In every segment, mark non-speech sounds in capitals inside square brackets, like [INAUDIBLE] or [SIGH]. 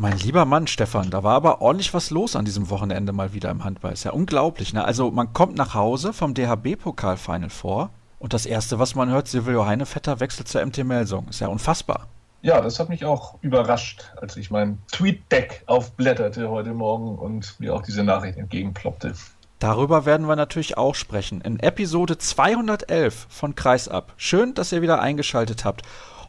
Mein lieber Mann, Stefan, da war aber ordentlich was los an diesem Wochenende mal wieder im Handball. Ist ja unglaublich, ne? Also man kommt nach Hause vom DHB-Pokal-Final vor und das Erste, was man hört, Silvio Heinevetter wechselt zur MT Melsung. Ist ja unfassbar. Ja, das hat mich auch überrascht, als ich mein Tweet-Deck aufblätterte heute Morgen und mir auch diese Nachricht entgegenploppte. Darüber werden wir natürlich auch sprechen. In Episode 211 von Kreisab. Schön, dass ihr wieder eingeschaltet habt.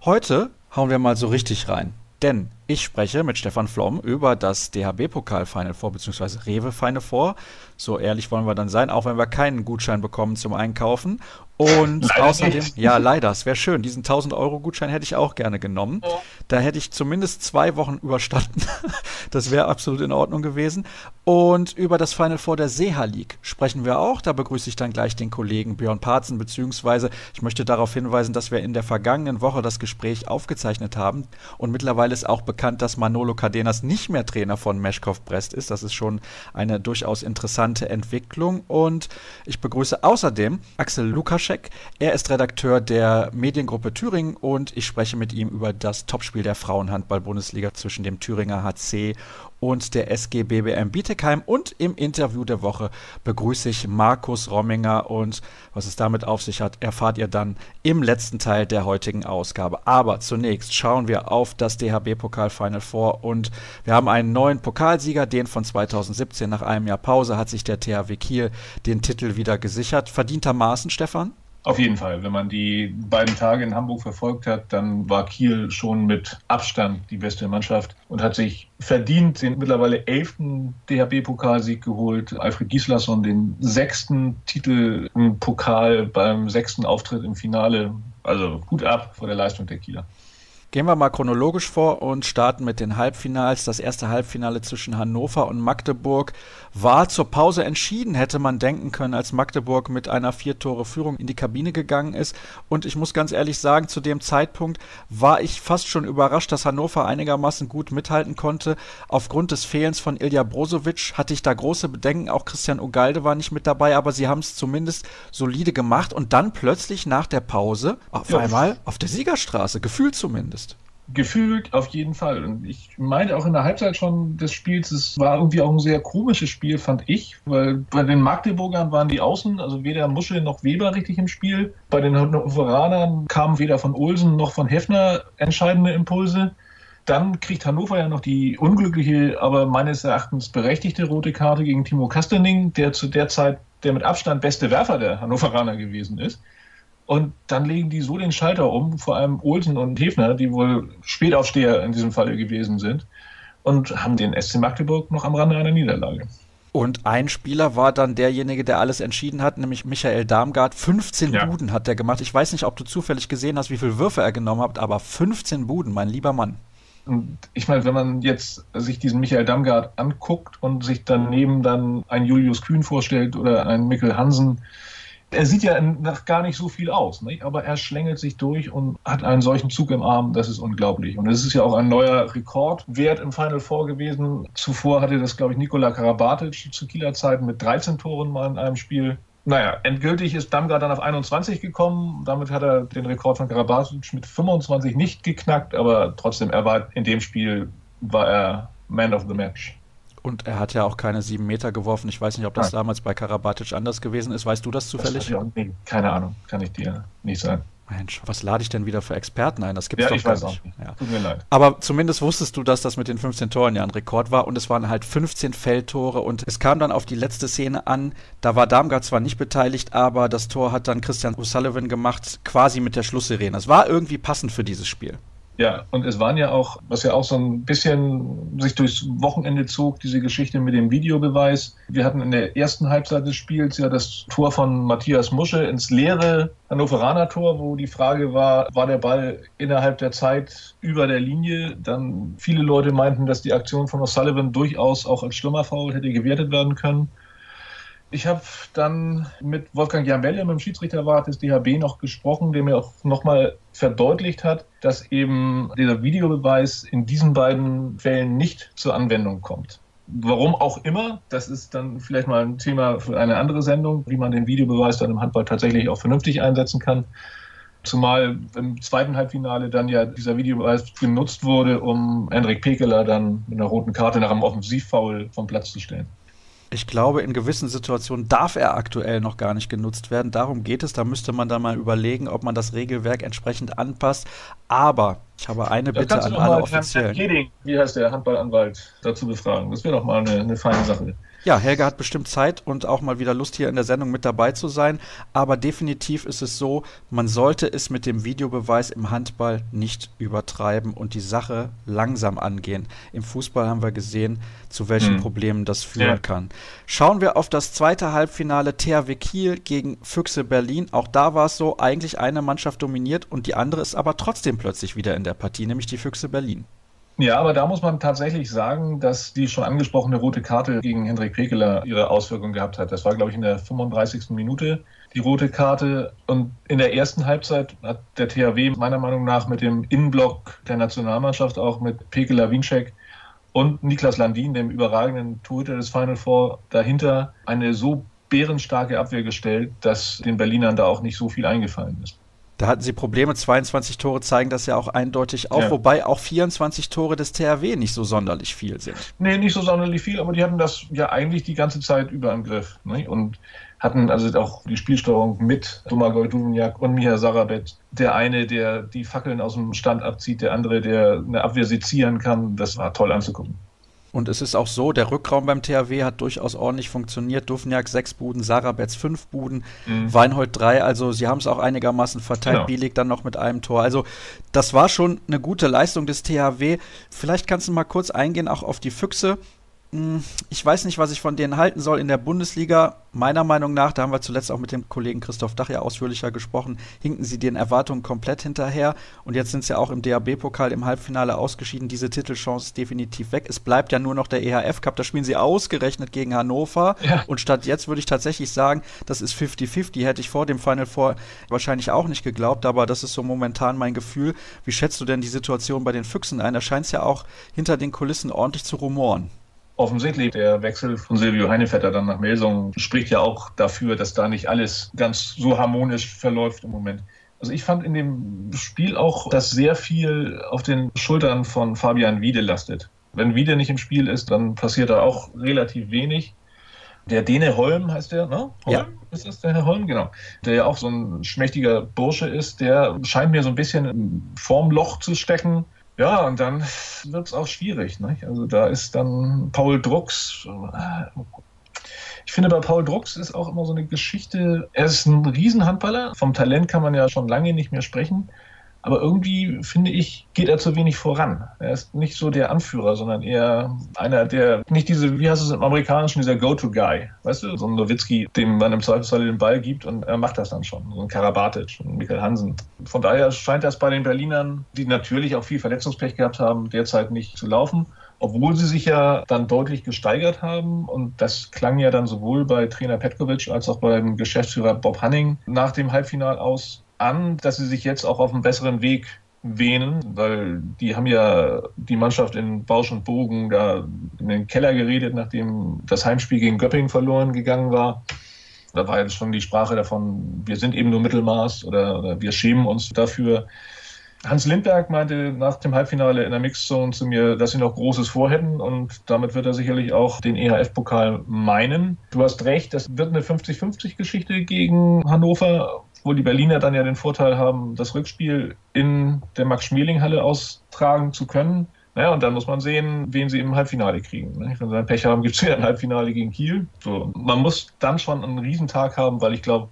Heute hauen wir mal so richtig rein. Denn ich spreche mit Stefan Flom über das DHB-Pokal-Final vor, beziehungsweise Rewe-Final vor. So ehrlich wollen wir dann sein, auch wenn wir keinen Gutschein bekommen zum Einkaufen. Und leider außerdem, nicht. ja, leider, es wäre schön. Diesen 1000-Euro-Gutschein hätte ich auch gerne genommen. Ja. Da hätte ich zumindest zwei Wochen überstanden. [LAUGHS] das wäre absolut in Ordnung gewesen. Und über das Final Four der Seha League sprechen wir auch. Da begrüße ich dann gleich den Kollegen Björn Parzen, beziehungsweise ich möchte darauf hinweisen, dass wir in der vergangenen Woche das Gespräch aufgezeichnet haben. Und mittlerweile ist auch bekannt, dass Manolo Cardenas nicht mehr Trainer von Meschkov Brest ist. Das ist schon eine durchaus interessante Entwicklung. Und ich begrüße außerdem Axel Lukasch Wawrczek. Er ist Redakteur der Mediengruppe Thüringen und ich spreche mit ihm über das Topspiel der Frauenhandball-Bundesliga zwischen dem Thüringer HC und der SG BBM Bietigheim. Und im Interview der Woche begrüße ich Markus Romminger und was es damit auf sich hat, erfahrt ihr dann im letzten Teil der heutigen Ausgabe. Aber zunächst schauen wir auf das DHB-Pokal Final Four und wir haben einen neuen Pokalsieger, den von 2017. Nach einem Jahr Pause hat sich der THW Kiel den Titel wieder gesichert. Verdientermaßen, Stefan? Auf jeden Fall. Wenn man die beiden Tage in Hamburg verfolgt hat, dann war Kiel schon mit Abstand die beste Mannschaft und hat sich verdient den mittlerweile elften DHB-Pokalsieg geholt. Alfred Gislason den sechsten Titel im Pokal beim sechsten Auftritt im Finale. Also gut ab vor der Leistung der Kieler. Gehen wir mal chronologisch vor und starten mit den Halbfinals. Das erste Halbfinale zwischen Hannover und Magdeburg war zur Pause entschieden, hätte man denken können, als Magdeburg mit einer Vier-Tore-Führung in die Kabine gegangen ist. Und ich muss ganz ehrlich sagen, zu dem Zeitpunkt war ich fast schon überrascht, dass Hannover einigermaßen gut mithalten konnte. Aufgrund des Fehlens von Ilja Brozovic hatte ich da große Bedenken. Auch Christian Ugalde war nicht mit dabei, aber sie haben es zumindest solide gemacht. Und dann plötzlich nach der Pause auf ja. einmal auf der Siegerstraße, gefühlt zumindest zumindest. Gefühlt auf jeden Fall. Und ich meinte auch in der Halbzeit schon des Spiels, es war irgendwie auch ein sehr komisches Spiel, fand ich, weil bei den Magdeburgern waren die Außen, also weder Muschel noch Weber richtig im Spiel. Bei den Hannoveranern kamen weder von Olsen noch von Hefner entscheidende Impulse. Dann kriegt Hannover ja noch die unglückliche, aber meines Erachtens berechtigte rote Karte gegen Timo Kastening, der zu der Zeit der mit Abstand beste Werfer der Hannoveraner gewesen ist. Und dann legen die so den Schalter um, vor allem Olsen und Hefner, die wohl Spätaufsteher in diesem Falle gewesen sind, und haben den SC Magdeburg noch am Rande einer Niederlage. Und ein Spieler war dann derjenige, der alles entschieden hat, nämlich Michael Darmgard. 15 ja. Buden hat er gemacht. Ich weiß nicht, ob du zufällig gesehen hast, wie viele Würfe er genommen hat, aber 15 Buden, mein lieber Mann. Und ich meine, wenn man jetzt sich diesen Michael Damgard anguckt und sich daneben dann einen Julius Kühn vorstellt oder einen Mikkel Hansen, er sieht ja nach gar nicht so viel aus, nicht? aber er schlängelt sich durch und hat einen solchen Zug im Arm, das ist unglaublich. Und es ist ja auch ein neuer Rekordwert im Final Four gewesen. Zuvor hatte das, glaube ich, Nikola Karabatic zu Kieler Zeiten mit 13 Toren mal in einem Spiel. Naja, endgültig ist Damgar dann auf 21 gekommen. Damit hat er den Rekord von Karabatic mit 25 nicht geknackt, aber trotzdem, er war in dem Spiel war er Man of the Match. Und er hat ja auch keine sieben Meter geworfen. Ich weiß nicht, ob das Nein. damals bei Karabatic anders gewesen ist. Weißt du das zufällig? Das nee, keine Ahnung, kann ich dir nicht sagen. Mensch, was lade ich denn wieder für Experten ein? Das gibt's ja, doch ich gar weiß nicht. Auch nicht. Ja. Tut mir leid. Aber zumindest wusstest du, dass das mit den 15 Toren ja ein Rekord war und es waren halt 15 Feldtore und es kam dann auf die letzte Szene an. Da war Darmgard zwar nicht beteiligt, aber das Tor hat dann Christian O'Sullivan gemacht, quasi mit der Schlusssirene. Es war irgendwie passend für dieses Spiel. Ja, und es waren ja auch, was ja auch so ein bisschen sich durchs Wochenende zog, diese Geschichte mit dem Videobeweis. Wir hatten in der ersten Halbzeit des Spiels ja das Tor von Matthias Musche ins leere Hannoveraner Tor, wo die Frage war, war der Ball innerhalb der Zeit über der Linie? Dann viele Leute meinten, dass die Aktion von O'Sullivan durchaus auch als Stürmerfoul hätte gewertet werden können. Ich habe dann mit Wolfgang Jambelle, mit dem Schiedsrichterwart des DHB, noch gesprochen, der mir auch nochmal verdeutlicht hat, dass eben dieser Videobeweis in diesen beiden Fällen nicht zur Anwendung kommt. Warum auch immer, das ist dann vielleicht mal ein Thema für eine andere Sendung, wie man den Videobeweis dann im Handball tatsächlich auch vernünftig einsetzen kann. Zumal im zweiten Halbfinale dann ja dieser Videobeweis genutzt wurde, um Hendrik Pekeler dann mit einer roten Karte nach einem Offensivfoul vom Platz zu stellen. Ich glaube, in gewissen Situationen darf er aktuell noch gar nicht genutzt werden. Darum geht es. Da müsste man dann mal überlegen, ob man das Regelwerk entsprechend anpasst. Aber ich habe eine das Bitte an alle Offiziellen. Herrn wie heißt der Handballanwalt, dazu befragen. Das wäre doch mal eine, eine feine Sache. Ja, Helga hat bestimmt Zeit und auch mal wieder Lust, hier in der Sendung mit dabei zu sein. Aber definitiv ist es so, man sollte es mit dem Videobeweis im Handball nicht übertreiben und die Sache langsam angehen. Im Fußball haben wir gesehen, zu welchen hm. Problemen das führen ja. kann. Schauen wir auf das zweite Halbfinale THW Kiel gegen Füchse Berlin. Auch da war es so, eigentlich eine Mannschaft dominiert und die andere ist aber trotzdem plötzlich wieder in der Partie, nämlich die Füchse Berlin. Ja, aber da muss man tatsächlich sagen, dass die schon angesprochene rote Karte gegen Hendrik Pekeler ihre Auswirkungen gehabt hat. Das war, glaube ich, in der 35. Minute die rote Karte. Und in der ersten Halbzeit hat der THW meiner Meinung nach mit dem Innenblock der Nationalmannschaft, auch mit Pekeler Winczek und Niklas Landin, dem überragenden Torhüter des Final Four, dahinter eine so bärenstarke Abwehr gestellt, dass den Berlinern da auch nicht so viel eingefallen ist. Da hatten sie Probleme. 22 Tore zeigen das ja auch eindeutig auf, ja. wobei auch 24 Tore des THW nicht so sonderlich viel sind. Nee, nicht so sonderlich viel, aber die hatten das ja eigentlich die ganze Zeit über im Griff. Ne? Und hatten also auch die Spielsteuerung mit Domagoj Duvniak und Miha Sarabet. Der eine, der die Fackeln aus dem Stand abzieht, der andere, der eine Abwehr sezieren kann. Das war toll anzugucken. Und es ist auch so, der Rückraum beim THW hat durchaus ordentlich funktioniert. Dufniak sechs Buden, Sarabetz fünf Buden, mhm. Weinhold drei. Also sie haben es auch einigermaßen verteilt. Genau. Bielig dann noch mit einem Tor. Also das war schon eine gute Leistung des THW. Vielleicht kannst du mal kurz eingehen auch auf die Füchse. Hm, ich weiß nicht, was ich von denen halten soll in der Bundesliga. Meiner Meinung nach, da haben wir zuletzt auch mit dem Kollegen Christoph Dach ja ausführlicher gesprochen, hinken sie den Erwartungen komplett hinterher. Und jetzt sind sie ja auch im DAB-Pokal im Halbfinale ausgeschieden. Diese Titelchance ist definitiv weg. Es bleibt ja nur noch der EHF Cup. Da spielen sie ausgerechnet gegen Hannover. Ja. Und statt jetzt würde ich tatsächlich sagen, das ist 50-50. Hätte ich vor dem Final Four wahrscheinlich auch nicht geglaubt. Aber das ist so momentan mein Gefühl. Wie schätzt du denn die Situation bei den Füchsen ein? Da scheint es ja auch hinter den Kulissen ordentlich zu rumoren. Offensichtlich, der Wechsel von Silvio Heinevetter dann nach Melsung spricht ja auch dafür, dass da nicht alles ganz so harmonisch verläuft im Moment. Also ich fand in dem Spiel auch, dass sehr viel auf den Schultern von Fabian Wiede lastet. Wenn Wiede nicht im Spiel ist, dann passiert da auch relativ wenig. Der Dene Holm heißt der, ne? Holm? Ja. Ist das der Herr Holm? Genau. Der ja auch so ein schmächtiger Bursche ist, der scheint mir so ein bisschen vorm Loch zu stecken ja, und dann wird es auch schwierig. Ne? Also da ist dann Paul Drucks. Äh, ich finde, bei Paul Drucks ist auch immer so eine Geschichte. Er ist ein Riesenhandballer. Vom Talent kann man ja schon lange nicht mehr sprechen. Aber irgendwie, finde ich, geht er zu wenig voran. Er ist nicht so der Anführer, sondern eher einer, der nicht diese, wie heißt es im Amerikanischen, dieser Go-To-Guy. Weißt du, so ein Nowitzki, dem man im Zweifelsfall den Ball gibt und er macht das dann schon. So ein Karabatic, ein Michael Hansen. Von daher scheint das bei den Berlinern, die natürlich auch viel Verletzungspech gehabt haben, derzeit nicht zu laufen obwohl sie sich ja dann deutlich gesteigert haben. Und das klang ja dann sowohl bei Trainer Petkovic als auch beim Geschäftsführer Bob Hanning nach dem Halbfinal aus, an, dass sie sich jetzt auch auf einen besseren Weg wähnen, weil die haben ja die Mannschaft in Bausch und Bogen da in den Keller geredet, nachdem das Heimspiel gegen Göppingen verloren gegangen war. Da war jetzt schon die Sprache davon, wir sind eben nur Mittelmaß oder, oder wir schämen uns dafür. Hans Lindberg meinte nach dem Halbfinale in der Mixzone zu mir, dass sie noch Großes vorhätten und damit wird er sicherlich auch den EHF-Pokal meinen. Du hast recht, das wird eine 50-50-Geschichte gegen Hannover wo die Berliner dann ja den Vorteil haben, das Rückspiel in der Max-Schmeling-Halle austragen zu können. Naja, und dann muss man sehen, wen sie im Halbfinale kriegen. Ne? Wenn sie ein Pech haben, [LAUGHS] gibt es wieder ein Halbfinale gegen Kiel. So, man muss dann schon einen Riesentag haben, weil ich glaube,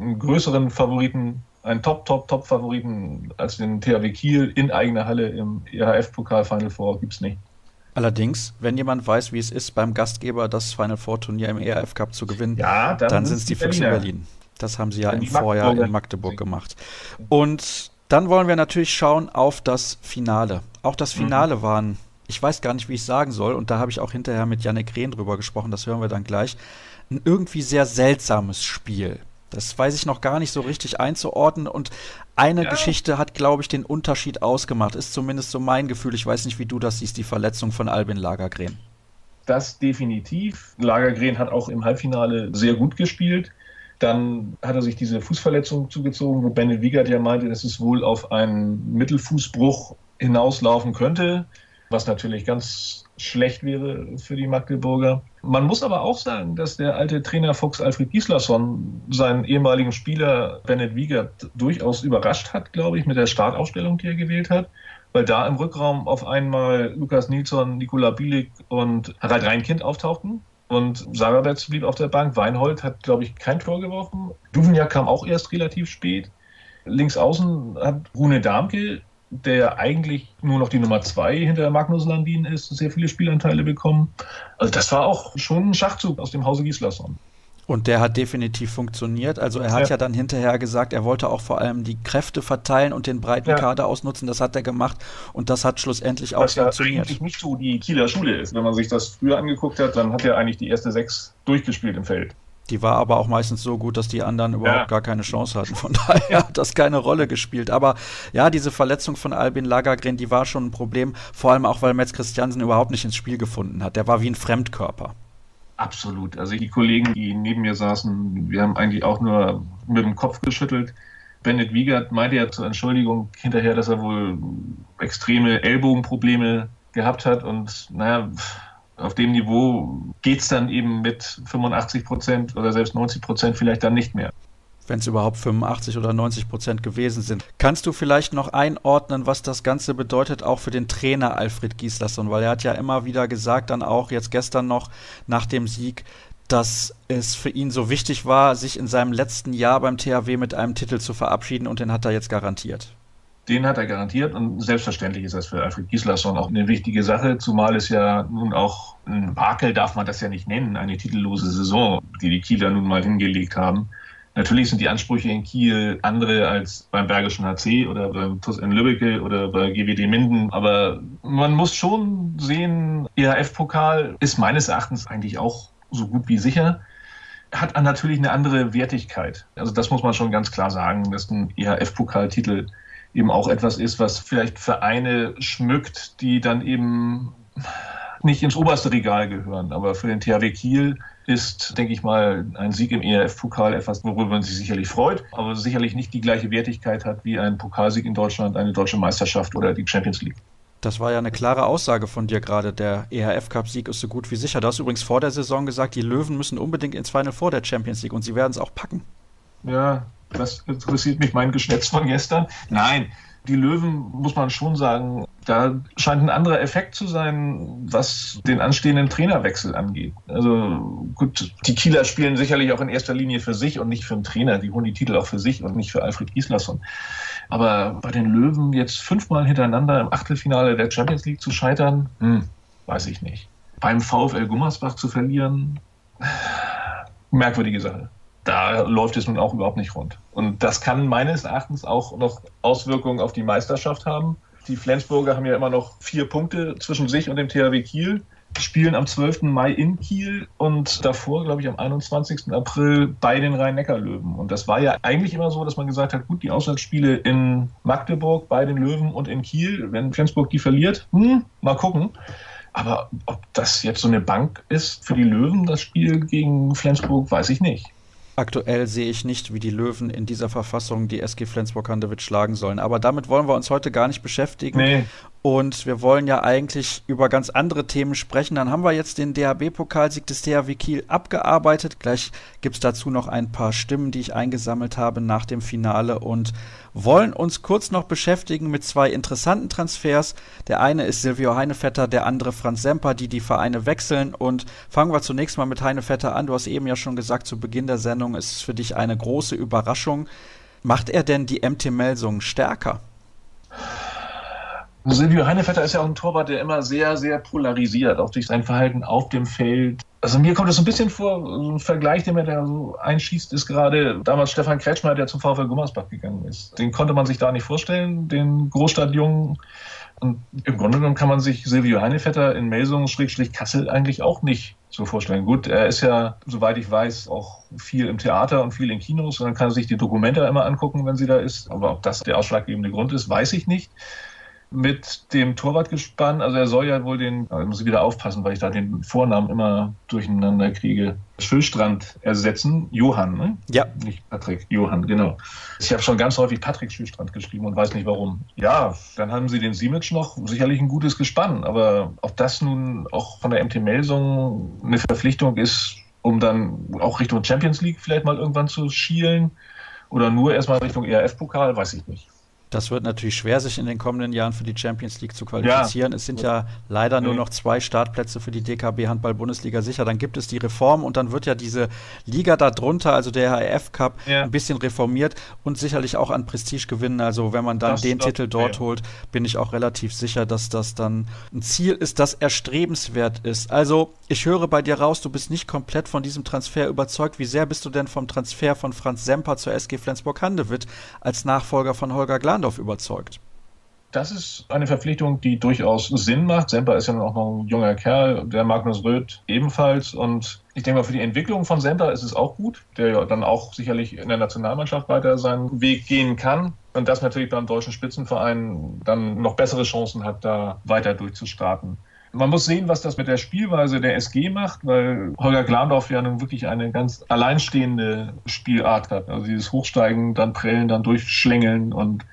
einen größeren Favoriten, einen Top, Top, Top-Favoriten als den THW Kiel in eigener Halle im EHF-Pokal Final Four gibt es nicht. Allerdings, wenn jemand weiß, wie es ist, beim Gastgeber das Final Four Turnier im ERF Cup zu gewinnen, ja, dann, dann sind es die Füchse Berlin. Das haben sie ja im Vorjahr in Magdeburg gemacht. Und dann wollen wir natürlich schauen auf das Finale. Auch das mhm. Finale mhm. waren, ich weiß gar nicht, wie ich sagen soll, und da habe ich auch hinterher mit Janik Rehn drüber gesprochen, das hören wir dann gleich, ein irgendwie sehr seltsames Spiel. Das weiß ich noch gar nicht so richtig einzuordnen. Und eine ja. Geschichte hat, glaube ich, den Unterschied ausgemacht. Ist zumindest so mein Gefühl. Ich weiß nicht, wie du das siehst, die Verletzung von Albin Lagergren. Das definitiv. Lagergren hat auch im Halbfinale sehr gut gespielt. Dann hat er sich diese Fußverletzung zugezogen, wo Bennett Wiegert ja meinte, dass es wohl auf einen Mittelfußbruch hinauslaufen könnte, was natürlich ganz schlecht wäre für die Magdeburger. Man muss aber auch sagen, dass der alte Trainer Fuchs Alfred Gislason seinen ehemaligen Spieler Bennett Wiegert durchaus überrascht hat, glaube ich, mit der Startaufstellung, die er gewählt hat weil da im Rückraum auf einmal Lukas Nilsson, Nikola Bielik und Harald Reinkind auftauchten. Und Sarabetz blieb auf der Bank. Weinhold hat, glaube ich, kein Tor geworfen. Duvniak kam auch erst relativ spät. Links außen hat Rune Darmke, der eigentlich nur noch die Nummer zwei hinter Magnus Landin ist, sehr viele Spielanteile bekommen. Also das war auch schon ein Schachzug aus dem Hause Gislason. Und der hat definitiv funktioniert. Also er hat ja. ja. dann hinterher gesagt, er wollte auch vor allem die Kräfte verteilen und den breiten ja. Kader ausnutzen. Das hat er gemacht und das hat schlussendlich auch Was funktioniert. Was ja eigentlich nicht so die Kieler Schule ist. Wenn man sich das früher angeguckt hat, dann hat er eigentlich die erste sechs durchgespielt im Feld. Die war aber auch meistens so gut, dass die anderen überhaupt ja. gar keine Chance hatten. Von daher hat das keine Rolle gespielt. Aber ja, diese Verletzung von Albin Lagergren, die war schon ein Problem. Vor allem auch, weil Metz Christiansen überhaupt nicht ins Spiel gefunden hat. Der war wie ein Fremdkörper. Absolut. Also die Kollegen, die neben mir saßen, wir haben eigentlich auch nur mit dem Kopf geschüttelt. Bennett Wiegert meinte ja zur Entschuldigung hinterher, dass er wohl extreme Ellbogenprobleme gehabt hat und naja, auf dem Niveau geht es dann eben mit 85 Prozent oder selbst 90 Prozent vielleicht dann nicht mehr wenn es überhaupt 85 oder 90 Prozent gewesen sind. Kannst du vielleicht noch einordnen, was das Ganze bedeutet, auch für den Trainer Alfred Gislason? Weil er hat ja immer wieder gesagt, dann auch jetzt gestern noch nach dem Sieg, dass es für ihn so wichtig war, sich in seinem letzten Jahr beim THW mit einem Titel zu verabschieden und den hat er jetzt garantiert. Den hat er garantiert und selbstverständlich ist das für Alfred Gislason auch eine wichtige Sache, zumal es ja nun auch ein Makel darf man das ja nicht nennen, eine titellose Saison, die die Kieler nun mal hingelegt haben. Natürlich sind die Ansprüche in Kiel andere als beim Bergischen HC oder beim TuS in Lübbecke oder bei GWD Minden. Aber man muss schon sehen, EHF-Pokal ist meines Erachtens eigentlich auch so gut wie sicher. Hat natürlich eine andere Wertigkeit. Also das muss man schon ganz klar sagen, dass ein EHF-Pokaltitel eben auch etwas ist, was vielleicht Vereine schmückt, die dann eben nicht ins oberste Regal gehören. Aber für den THW Kiel ist, denke ich mal, ein Sieg im ERF-Pokal etwas, worüber man sich sicherlich freut, aber sicherlich nicht die gleiche Wertigkeit hat wie ein Pokalsieg in Deutschland, eine deutsche Meisterschaft oder die Champions League. Das war ja eine klare Aussage von dir gerade. Der EHF-Cup-Sieg ist so gut wie sicher. Du hast übrigens vor der Saison gesagt, die Löwen müssen unbedingt ins Final vor der Champions League und sie werden es auch packen. Ja, das interessiert mich mein Geschnetz von gestern. Nein, die Löwen, muss man schon sagen, da scheint ein anderer Effekt zu sein, was den anstehenden Trainerwechsel angeht. Also gut, die Kieler spielen sicherlich auch in erster Linie für sich und nicht für den Trainer. Die holen die Titel auch für sich und nicht für Alfred Gislason. Aber bei den Löwen jetzt fünfmal hintereinander im Achtelfinale der Champions League zu scheitern, hm, weiß ich nicht. Beim VfL Gummersbach zu verlieren, [SIGHS] merkwürdige Sache da läuft es nun auch überhaupt nicht rund. Und das kann meines Erachtens auch noch Auswirkungen auf die Meisterschaft haben. Die Flensburger haben ja immer noch vier Punkte zwischen sich und dem THW Kiel, spielen am 12. Mai in Kiel und davor, glaube ich, am 21. April bei den Rhein-Neckar-Löwen. Und das war ja eigentlich immer so, dass man gesagt hat, gut, die Auswärtsspiele in Magdeburg bei den Löwen und in Kiel, wenn Flensburg die verliert, hm, mal gucken. Aber ob das jetzt so eine Bank ist für die Löwen, das Spiel gegen Flensburg, weiß ich nicht. Aktuell sehe ich nicht, wie die Löwen in dieser Verfassung die SG Flensburg-Handewitt schlagen sollen. Aber damit wollen wir uns heute gar nicht beschäftigen. Nee. Und wir wollen ja eigentlich über ganz andere Themen sprechen. Dann haben wir jetzt den DHB-Pokalsieg des THW Kiel abgearbeitet. Gleich gibt es dazu noch ein paar Stimmen, die ich eingesammelt habe nach dem Finale und wollen uns kurz noch beschäftigen mit zwei interessanten Transfers. Der eine ist Silvio Heinevetter, der andere Franz Semper, die die Vereine wechseln. Und fangen wir zunächst mal mit Heinevetter an. Du hast eben ja schon gesagt, zu Beginn der Sendung ist es für dich eine große Überraschung. Macht er denn die MT Melsungen stärker? Silvio Heinevetter ist ja auch ein Torwart, der immer sehr, sehr polarisiert, auch durch sein Verhalten auf dem Feld. Also mir kommt das so ein bisschen vor, so ein Vergleich, den mir da so einschießt, ist gerade damals Stefan Kretschmer, der zum VfL Gummersbach gegangen ist. Den konnte man sich da nicht vorstellen, den Großstadtjungen. Und im Grunde genommen kann man sich Silvio Heinevetter in Melsungen-Kassel eigentlich auch nicht so vorstellen. Gut, er ist ja, soweit ich weiß, auch viel im Theater und viel in Kinos und dann kann er sich die Dokumente immer angucken, wenn sie da ist. Aber ob das der ausschlaggebende Grund ist, weiß ich nicht. Mit dem Torwartgespann. Also er soll ja wohl den, ich muss wieder aufpassen, weil ich da den Vornamen immer durcheinander kriege. Schüllstrand ersetzen. Johann, ne? Ja. Nicht Patrick, Johann, genau. Ich habe schon ganz häufig Patrick Schüllstrand geschrieben und weiß nicht warum. Ja, dann haben sie den Simic noch, sicherlich ein gutes Gespann, aber ob das nun auch von der MT-Melsung eine Verpflichtung ist, um dann auch Richtung Champions League vielleicht mal irgendwann zu schielen oder nur erstmal Richtung ERF-Pokal, weiß ich nicht. Das wird natürlich schwer, sich in den kommenden Jahren für die Champions League zu qualifizieren. Ja. Es sind ja leider nur noch zwei Startplätze für die DKB Handball-Bundesliga sicher. Dann gibt es die Reform und dann wird ja diese Liga darunter, also der HF Cup, ja. ein bisschen reformiert und sicherlich auch an Prestige gewinnen. Also wenn man dann das den Titel dort ja. holt, bin ich auch relativ sicher, dass das dann ein Ziel ist, das erstrebenswert ist. Also ich höre bei dir raus, du bist nicht komplett von diesem Transfer überzeugt. Wie sehr bist du denn vom Transfer von Franz Semper zur SG Flensburg-Handewitt als Nachfolger von Holger Glan Glandorf überzeugt. Das ist eine Verpflichtung, die durchaus Sinn macht. Semper ist ja auch noch ein junger Kerl, der Magnus Röth ebenfalls. Und ich denke mal, für die Entwicklung von Semper ist es auch gut, der ja dann auch sicherlich in der Nationalmannschaft weiter seinen Weg gehen kann. Und das natürlich beim deutschen Spitzenverein dann noch bessere Chancen hat, da weiter durchzustarten. Man muss sehen, was das mit der Spielweise der SG macht, weil Holger Glandorf ja nun wirklich eine ganz alleinstehende Spielart hat. Also dieses Hochsteigen, dann prellen, dann durchschlängeln und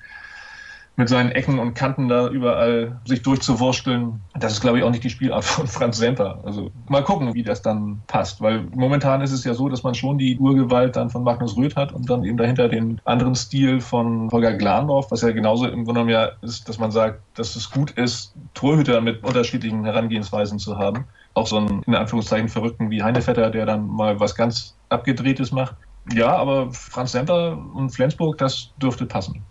mit seinen Ecken und Kanten da überall sich durchzuwursteln. Das ist, glaube ich, auch nicht die Spielart von [LAUGHS] Franz Semper. Also mal gucken, wie das dann passt. Weil momentan ist es ja so, dass man schon die Urgewalt dann von Magnus Röth hat und dann eben dahinter den anderen Stil von Holger Glandorf, was ja genauso im Grunde genommen ja ist, dass man sagt, dass es gut ist, Torhüter mit unterschiedlichen Herangehensweisen zu haben. Auch so einen, in Anführungszeichen, Verrückten wie Heinevetter, der dann mal was ganz Abgedrehtes macht. Ja, aber Franz Semper und Flensburg, das dürfte passen.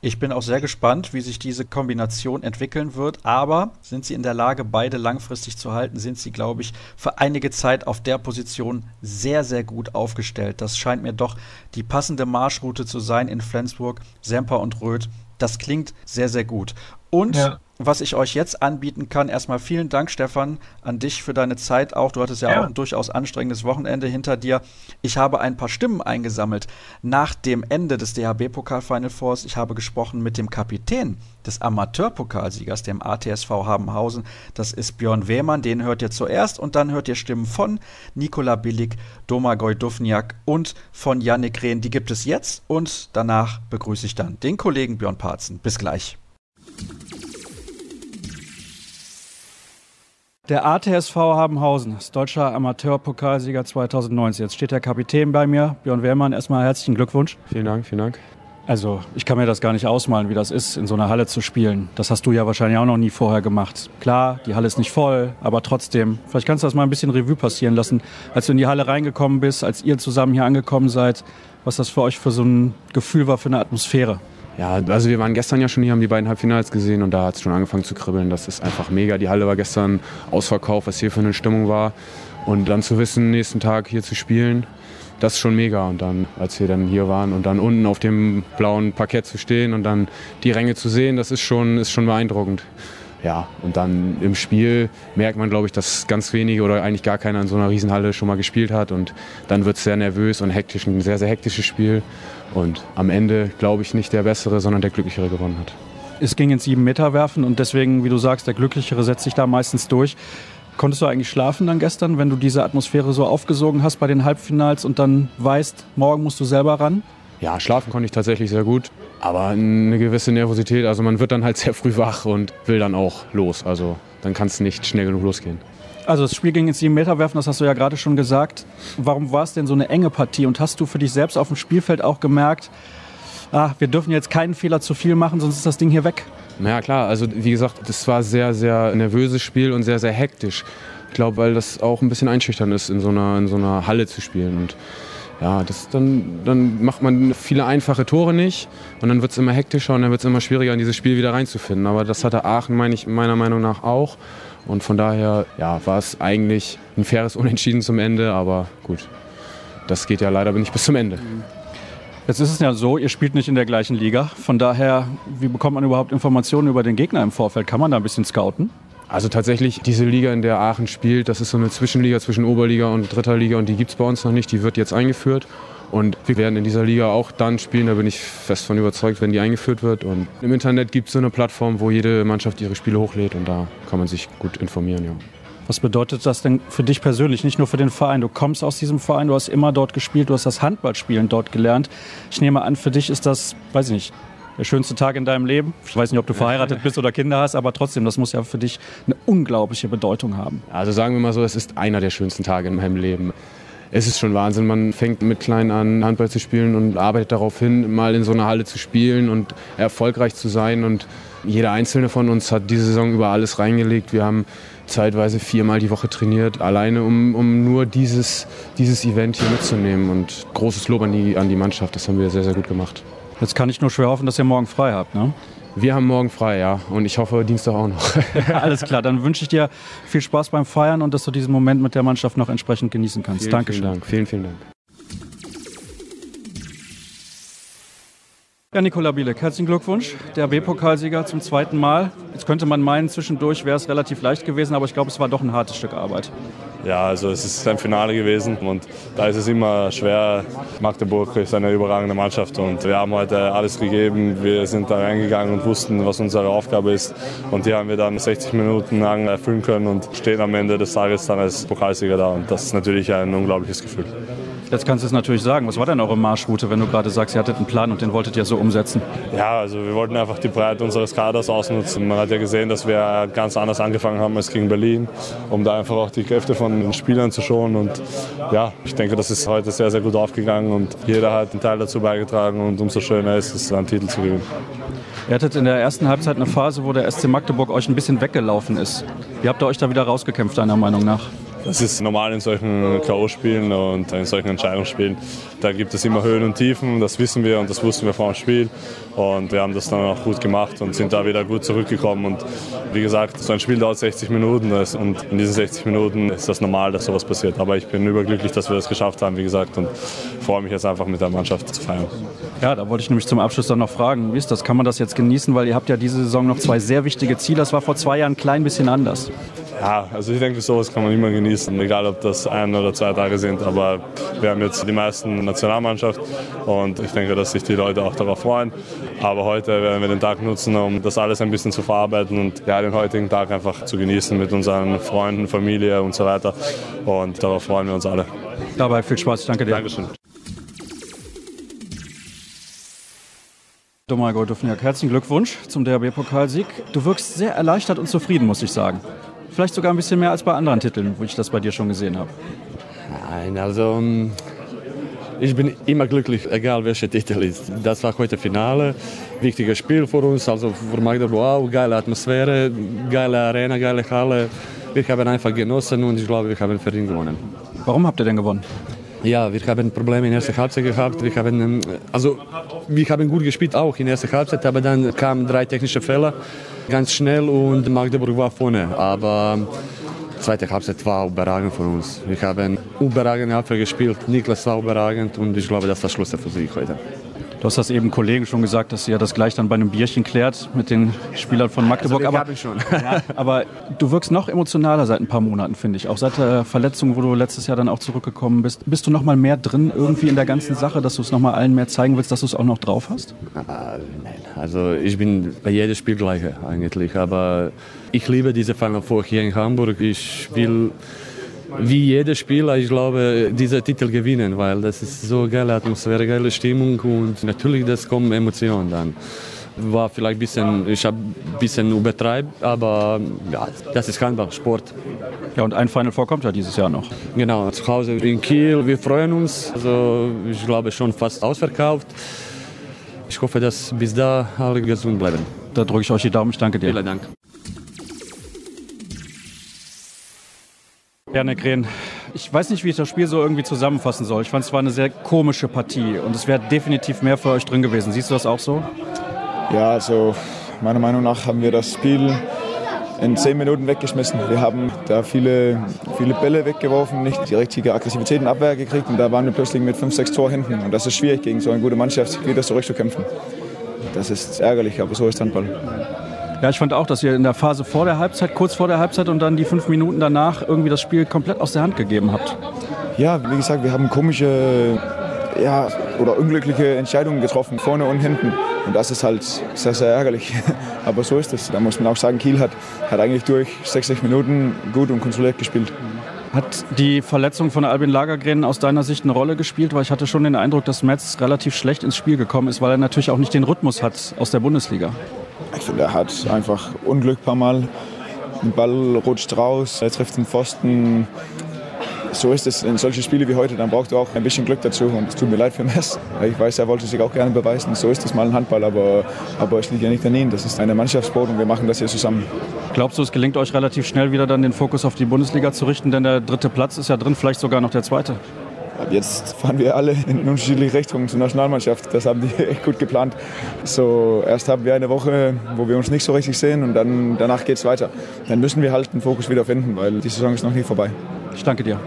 Ich bin auch sehr gespannt, wie sich diese Kombination entwickeln wird. Aber sind sie in der Lage, beide langfristig zu halten, sind sie, glaube ich, für einige Zeit auf der Position sehr, sehr gut aufgestellt. Das scheint mir doch die passende Marschroute zu sein in Flensburg, Semper und Röth. Das klingt sehr, sehr gut. Und ja was ich euch jetzt anbieten kann. Erstmal vielen Dank, Stefan, an dich für deine Zeit auch. Du hattest ja, ja, auch ein durchaus anstrengendes Wochenende hinter dir. Ich habe ein paar Stimmen eingesammelt nach dem Ende des DHB-Pokal Final Fours. Ich habe gesprochen mit dem Kapitän des Amateurpokalsiegers, dem ATSV Habenhausen. Das ist Björn Wehmann. Den hört ihr zuerst und dann hört ihr Stimmen von Nikola Billig, Domagoj Dufniak und von Yannick Rehn. Die gibt es jetzt und danach begrüße ich dann den Kollegen Björn Parzen. Bis gleich. Der ATSV Habenhausen ist deutscher Amateurpokalsieger 2019. Jetzt steht der Kapitän bei mir, Björn Wehrmann. Erstmal herzlichen Glückwunsch. Vielen Dank, vielen Dank. Also, ich kann mir das gar nicht ausmalen, wie das ist, in so einer Halle zu spielen. Das hast du ja wahrscheinlich auch noch nie vorher gemacht. Klar, die Halle ist nicht voll, aber trotzdem. Vielleicht kannst du das mal ein bisschen Revue passieren lassen. Als du in die Halle reingekommen bist, als ihr zusammen hier angekommen seid, was das für euch für so ein Gefühl war, für eine Atmosphäre. Ja, also wir waren gestern ja schon hier, haben die beiden Halbfinals gesehen und da hat es schon angefangen zu kribbeln. Das ist einfach mega. Die Halle war gestern ausverkauft, was hier für eine Stimmung war. Und dann zu wissen, nächsten Tag hier zu spielen, das ist schon mega. Und dann, als wir dann hier waren und dann unten auf dem blauen Parkett zu stehen und dann die Ränge zu sehen, das ist schon, ist schon beeindruckend. Ja, und dann im Spiel merkt man, glaube ich, dass ganz wenige oder eigentlich gar keiner in so einer Riesenhalle schon mal gespielt hat. Und dann wird es sehr nervös und hektisch, ein sehr, sehr hektisches Spiel. Und am Ende, glaube ich, nicht der Bessere, sondern der Glücklichere gewonnen hat. Es ging ins sieben Meter werfen und deswegen, wie du sagst, der Glücklichere setzt sich da meistens durch. Konntest du eigentlich schlafen dann gestern, wenn du diese Atmosphäre so aufgesogen hast bei den Halbfinals und dann weißt, morgen musst du selber ran? Ja, schlafen konnte ich tatsächlich sehr gut, aber eine gewisse Nervosität. Also man wird dann halt sehr früh wach und will dann auch los. Also dann kann es nicht schnell genug losgehen. Also das Spiel ging ins 7 Meter werfen, das hast du ja gerade schon gesagt. Warum war es denn so eine enge Partie? Und hast du für dich selbst auf dem Spielfeld auch gemerkt, ah, wir dürfen jetzt keinen Fehler zu viel machen, sonst ist das Ding hier weg? Ja klar, also wie gesagt, das war sehr, sehr nervöses Spiel und sehr, sehr hektisch. Ich glaube, weil das auch ein bisschen einschüchtern ist, in so einer, in so einer Halle zu spielen. Und ja, das, dann, dann macht man viele einfache Tore nicht und dann wird es immer hektischer und dann wird es immer schwieriger, in dieses Spiel wieder reinzufinden. Aber das hatte Aachen, meine ich, meiner Meinung nach auch. Und von daher ja, war es eigentlich ein faires Unentschieden zum Ende, aber gut, das geht ja leider nicht bis zum Ende. Jetzt ist es ja so, ihr spielt nicht in der gleichen Liga. Von daher, wie bekommt man überhaupt Informationen über den Gegner im Vorfeld? Kann man da ein bisschen scouten? Also tatsächlich, diese Liga, in der Aachen spielt, das ist so eine Zwischenliga zwischen Oberliga und Dritter Liga und die gibt es bei uns noch nicht. Die wird jetzt eingeführt. Und wir werden in dieser Liga auch dann spielen, da bin ich fest von überzeugt, wenn die eingeführt wird. Und im Internet gibt es so eine Plattform, wo jede Mannschaft ihre Spiele hochlädt und da kann man sich gut informieren. Ja. Was bedeutet das denn für dich persönlich, nicht nur für den Verein? Du kommst aus diesem Verein, du hast immer dort gespielt, du hast das Handballspielen dort gelernt. Ich nehme an, für dich ist das, weiß ich nicht, der schönste Tag in deinem Leben. Ich weiß nicht, ob du verheiratet bist oder Kinder hast, aber trotzdem, das muss ja für dich eine unglaubliche Bedeutung haben. Also sagen wir mal so, es ist einer der schönsten Tage in meinem Leben. Es ist schon Wahnsinn. Man fängt mit klein an, Handball zu spielen und arbeitet darauf hin, mal in so einer Halle zu spielen und erfolgreich zu sein. Und jeder einzelne von uns hat diese Saison über alles reingelegt. Wir haben zeitweise viermal die Woche trainiert, alleine um, um nur dieses, dieses Event hier mitzunehmen. Und großes Lob an die, an die Mannschaft, das haben wir sehr, sehr gut gemacht. Jetzt kann ich nur schwer hoffen, dass ihr morgen frei habt, ne? Wir haben morgen frei, ja. Und ich hoffe, Dienstag auch noch. [LAUGHS] [LAUGHS] Alles klar, dann wünsche ich dir viel Spaß beim Feiern und dass du diesen Moment mit der Mannschaft noch entsprechend genießen kannst. Vielen, Dankeschön. Vielen Dank. Vielen, vielen Dank. Ja, Nikola Bielek, herzlichen Glückwunsch. Der B-Pokalsieger zum zweiten Mal. Jetzt könnte man meinen, zwischendurch wäre es relativ leicht gewesen, aber ich glaube, es war doch ein hartes Stück Arbeit. Ja, also es ist ein Finale gewesen und da ist es immer schwer. Magdeburg ist eine überragende Mannschaft und wir haben heute alles gegeben. Wir sind da reingegangen und wussten, was unsere Aufgabe ist und die haben wir dann 60 Minuten lang erfüllen können und stehen am Ende des Tages dann als Pokalsieger da und das ist natürlich ein unglaubliches Gefühl. Jetzt kannst du es natürlich sagen. Was war denn eure Marschroute, wenn du gerade sagst, ihr hattet einen Plan und den wolltet ihr so umsetzen? Ja, also wir wollten einfach die Breite unseres Kaders ausnutzen. Man hat ja gesehen, dass wir ganz anders angefangen haben als gegen Berlin, um da einfach auch die Kräfte von den Spielern zu schonen. Und ja, ich denke, das ist heute sehr, sehr gut aufgegangen und jeder hat einen Teil dazu beigetragen und umso schöner ist es, einen Titel zu gewinnen. Ihr hattet in der ersten Halbzeit eine Phase, wo der SC Magdeburg euch ein bisschen weggelaufen ist. Wie habt ihr euch da wieder rausgekämpft, deiner Meinung nach? Das ist normal in solchen K.O.-Spielen und in solchen Entscheidungsspielen. Da gibt es immer Höhen und Tiefen, das wissen wir und das wussten wir vor dem Spiel. Und wir haben das dann auch gut gemacht und sind da wieder gut zurückgekommen. Und wie gesagt, so ein Spiel dauert 60 Minuten und in diesen 60 Minuten ist das normal, dass sowas passiert. Aber ich bin überglücklich, dass wir das geschafft haben, wie gesagt, und freue mich jetzt einfach mit der Mannschaft zu feiern. Ja, da wollte ich nämlich zum Abschluss dann noch fragen, wie ist das? Kann man das jetzt genießen? Weil ihr habt ja diese Saison noch zwei sehr wichtige Ziele. Das war vor zwei Jahren ein klein bisschen anders. Ja, also ich denke, sowas kann man immer genießen, egal ob das ein oder zwei Tage sind. Aber wir haben jetzt die meisten Nationalmannschaft und ich denke, dass sich die Leute auch darauf freuen. Aber heute werden wir den Tag nutzen, um das alles ein bisschen zu verarbeiten und ja, den heutigen Tag einfach zu genießen mit unseren Freunden, Familie und so weiter. Und darauf freuen wir uns alle. Dabei viel Spaß, danke dir. Dankeschön. Domagoj Dufniak, herzlichen Glückwunsch zum DRB-Pokalsieg. Du wirkst sehr erleichtert und zufrieden, muss ich sagen. Vielleicht sogar ein bisschen mehr als bei anderen Titeln, wo ich das bei dir schon gesehen habe. Nein, also ich bin immer glücklich, egal welcher Titel ist. Das war heute Finale, wichtiges Spiel für uns, also für Magdeburg auch, geile Atmosphäre, geile Arena, geile Halle. Wir haben einfach genossen und ich glaube, wir haben verdient gewonnen. Warum habt ihr denn gewonnen? Ja, wir haben Probleme in der ersten Halbzeit gehabt. Wir haben, also, wir haben gut gespielt auch in der ersten Halbzeit, aber dann kamen drei technische Fehler ganz schnell und Magdeburg war vorne. Aber die zweite Halbzeit war überragend für uns. Wir haben überragend Abwehr gespielt. Niklas war überragend und ich glaube, das das Schluss für Sieg heute. Du hast das eben Kollegen schon gesagt, dass ihr das gleich dann bei einem Bierchen klärt mit den Spielern von Magdeburg. Also, aber, ich schon. [LAUGHS] ja, aber du wirkst noch emotionaler seit ein paar Monaten, finde ich. Auch seit der Verletzung, wo du letztes Jahr dann auch zurückgekommen bist. Bist du noch mal mehr drin irgendwie in der ganzen Sache, dass du es noch mal allen mehr zeigen willst, dass du es auch noch drauf hast? Ah, nein, also ich bin bei jedem Spiel gleiche eigentlich. Aber ich liebe diese Final Four hier in Hamburg. Ich will wie jeder Spieler, ich glaube, diese Titel gewinnen, weil das ist so geile Atmosphäre, geile Stimmung und natürlich das kommen Emotionen dann. War vielleicht ein bisschen, ich habe ein bisschen übertreibt, aber ja, das ist Handball, Sport. Ja, und ein Final Four kommt ja dieses Jahr noch. Genau, zu Hause in Kiel, wir freuen uns. Also ich glaube schon fast ausverkauft. Ich hoffe, dass bis da alle gesund bleiben. Da drücke ich euch die Daumen, ich danke dir. Vielen Dank. Janik Rehn, ich weiß nicht, wie ich das Spiel so irgendwie zusammenfassen soll. Ich fand es war eine sehr komische Partie und es wäre definitiv mehr für euch drin gewesen. Siehst du das auch so? Ja, also meiner Meinung nach haben wir das Spiel in zehn Minuten weggeschmissen. Wir haben da viele, viele Bälle weggeworfen, nicht die richtige Aggressivität in Abwehr gekriegt und da waren wir plötzlich mit fünf, sechs Tor hinten. Und das ist schwierig gegen so eine gute Mannschaft wieder zurückzukämpfen. Das ist ärgerlich, aber so ist Handball. Ja, ich fand auch, dass ihr in der Phase vor der Halbzeit, kurz vor der Halbzeit und dann die fünf Minuten danach irgendwie das Spiel komplett aus der Hand gegeben habt. Ja, wie gesagt, wir haben komische ja, oder unglückliche Entscheidungen getroffen, vorne und hinten. Und das ist halt sehr, sehr ärgerlich. [LAUGHS] Aber so ist es. Da muss man auch sagen, Kiel hat, hat eigentlich durch 60 Minuten gut und kontrolliert gespielt. Hat die Verletzung von Albin Lagergren aus deiner Sicht eine Rolle gespielt? Weil ich hatte schon den Eindruck, dass Metz relativ schlecht ins Spiel gekommen ist, weil er natürlich auch nicht den Rhythmus hat aus der Bundesliga. Ich finde, er hat einfach Unglück ein paar Mal. Der Ball rutscht raus, er trifft den Pfosten so ist es in solchen Spielen wie heute, dann braucht er auch ein bisschen Glück dazu und es tut mir leid für Mess. Ich weiß, er wollte sich auch gerne beweisen, so ist es mal ein Handball, aber, aber es liegt ja nicht an ihm. Das ist eine Mannschaftssport und wir machen das hier zusammen. Glaubst du, es gelingt euch relativ schnell wieder dann den Fokus auf die Bundesliga zu richten, denn der dritte Platz ist ja drin, vielleicht sogar noch der zweite? Ab jetzt fahren wir alle in unterschiedliche Richtungen zur Nationalmannschaft. Das haben die [LAUGHS] echt gut geplant. So, erst haben wir eine Woche, wo wir uns nicht so richtig sehen und dann, danach geht es weiter. Dann müssen wir halt den Fokus wieder finden, weil die Saison ist noch nicht vorbei. Ich danke dir.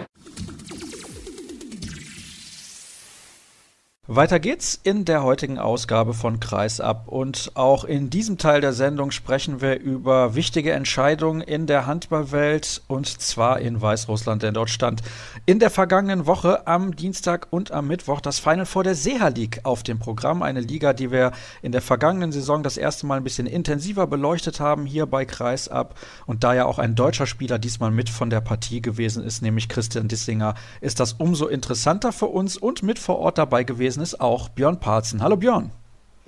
Weiter geht's in der heutigen Ausgabe von Kreisab und auch in diesem Teil der Sendung sprechen wir über wichtige Entscheidungen in der Handballwelt und zwar in Weißrussland, denn dort stand in der vergangenen Woche am Dienstag und am Mittwoch das Final vor der Seha League auf dem Programm, eine Liga, die wir in der vergangenen Saison das erste Mal ein bisschen intensiver beleuchtet haben hier bei Kreisab und da ja auch ein deutscher Spieler diesmal mit von der Partie gewesen ist, nämlich Christian Dissinger, ist das umso interessanter für uns und mit vor Ort dabei gewesen gewesen ist auch Björn Parzen. Hallo Björn.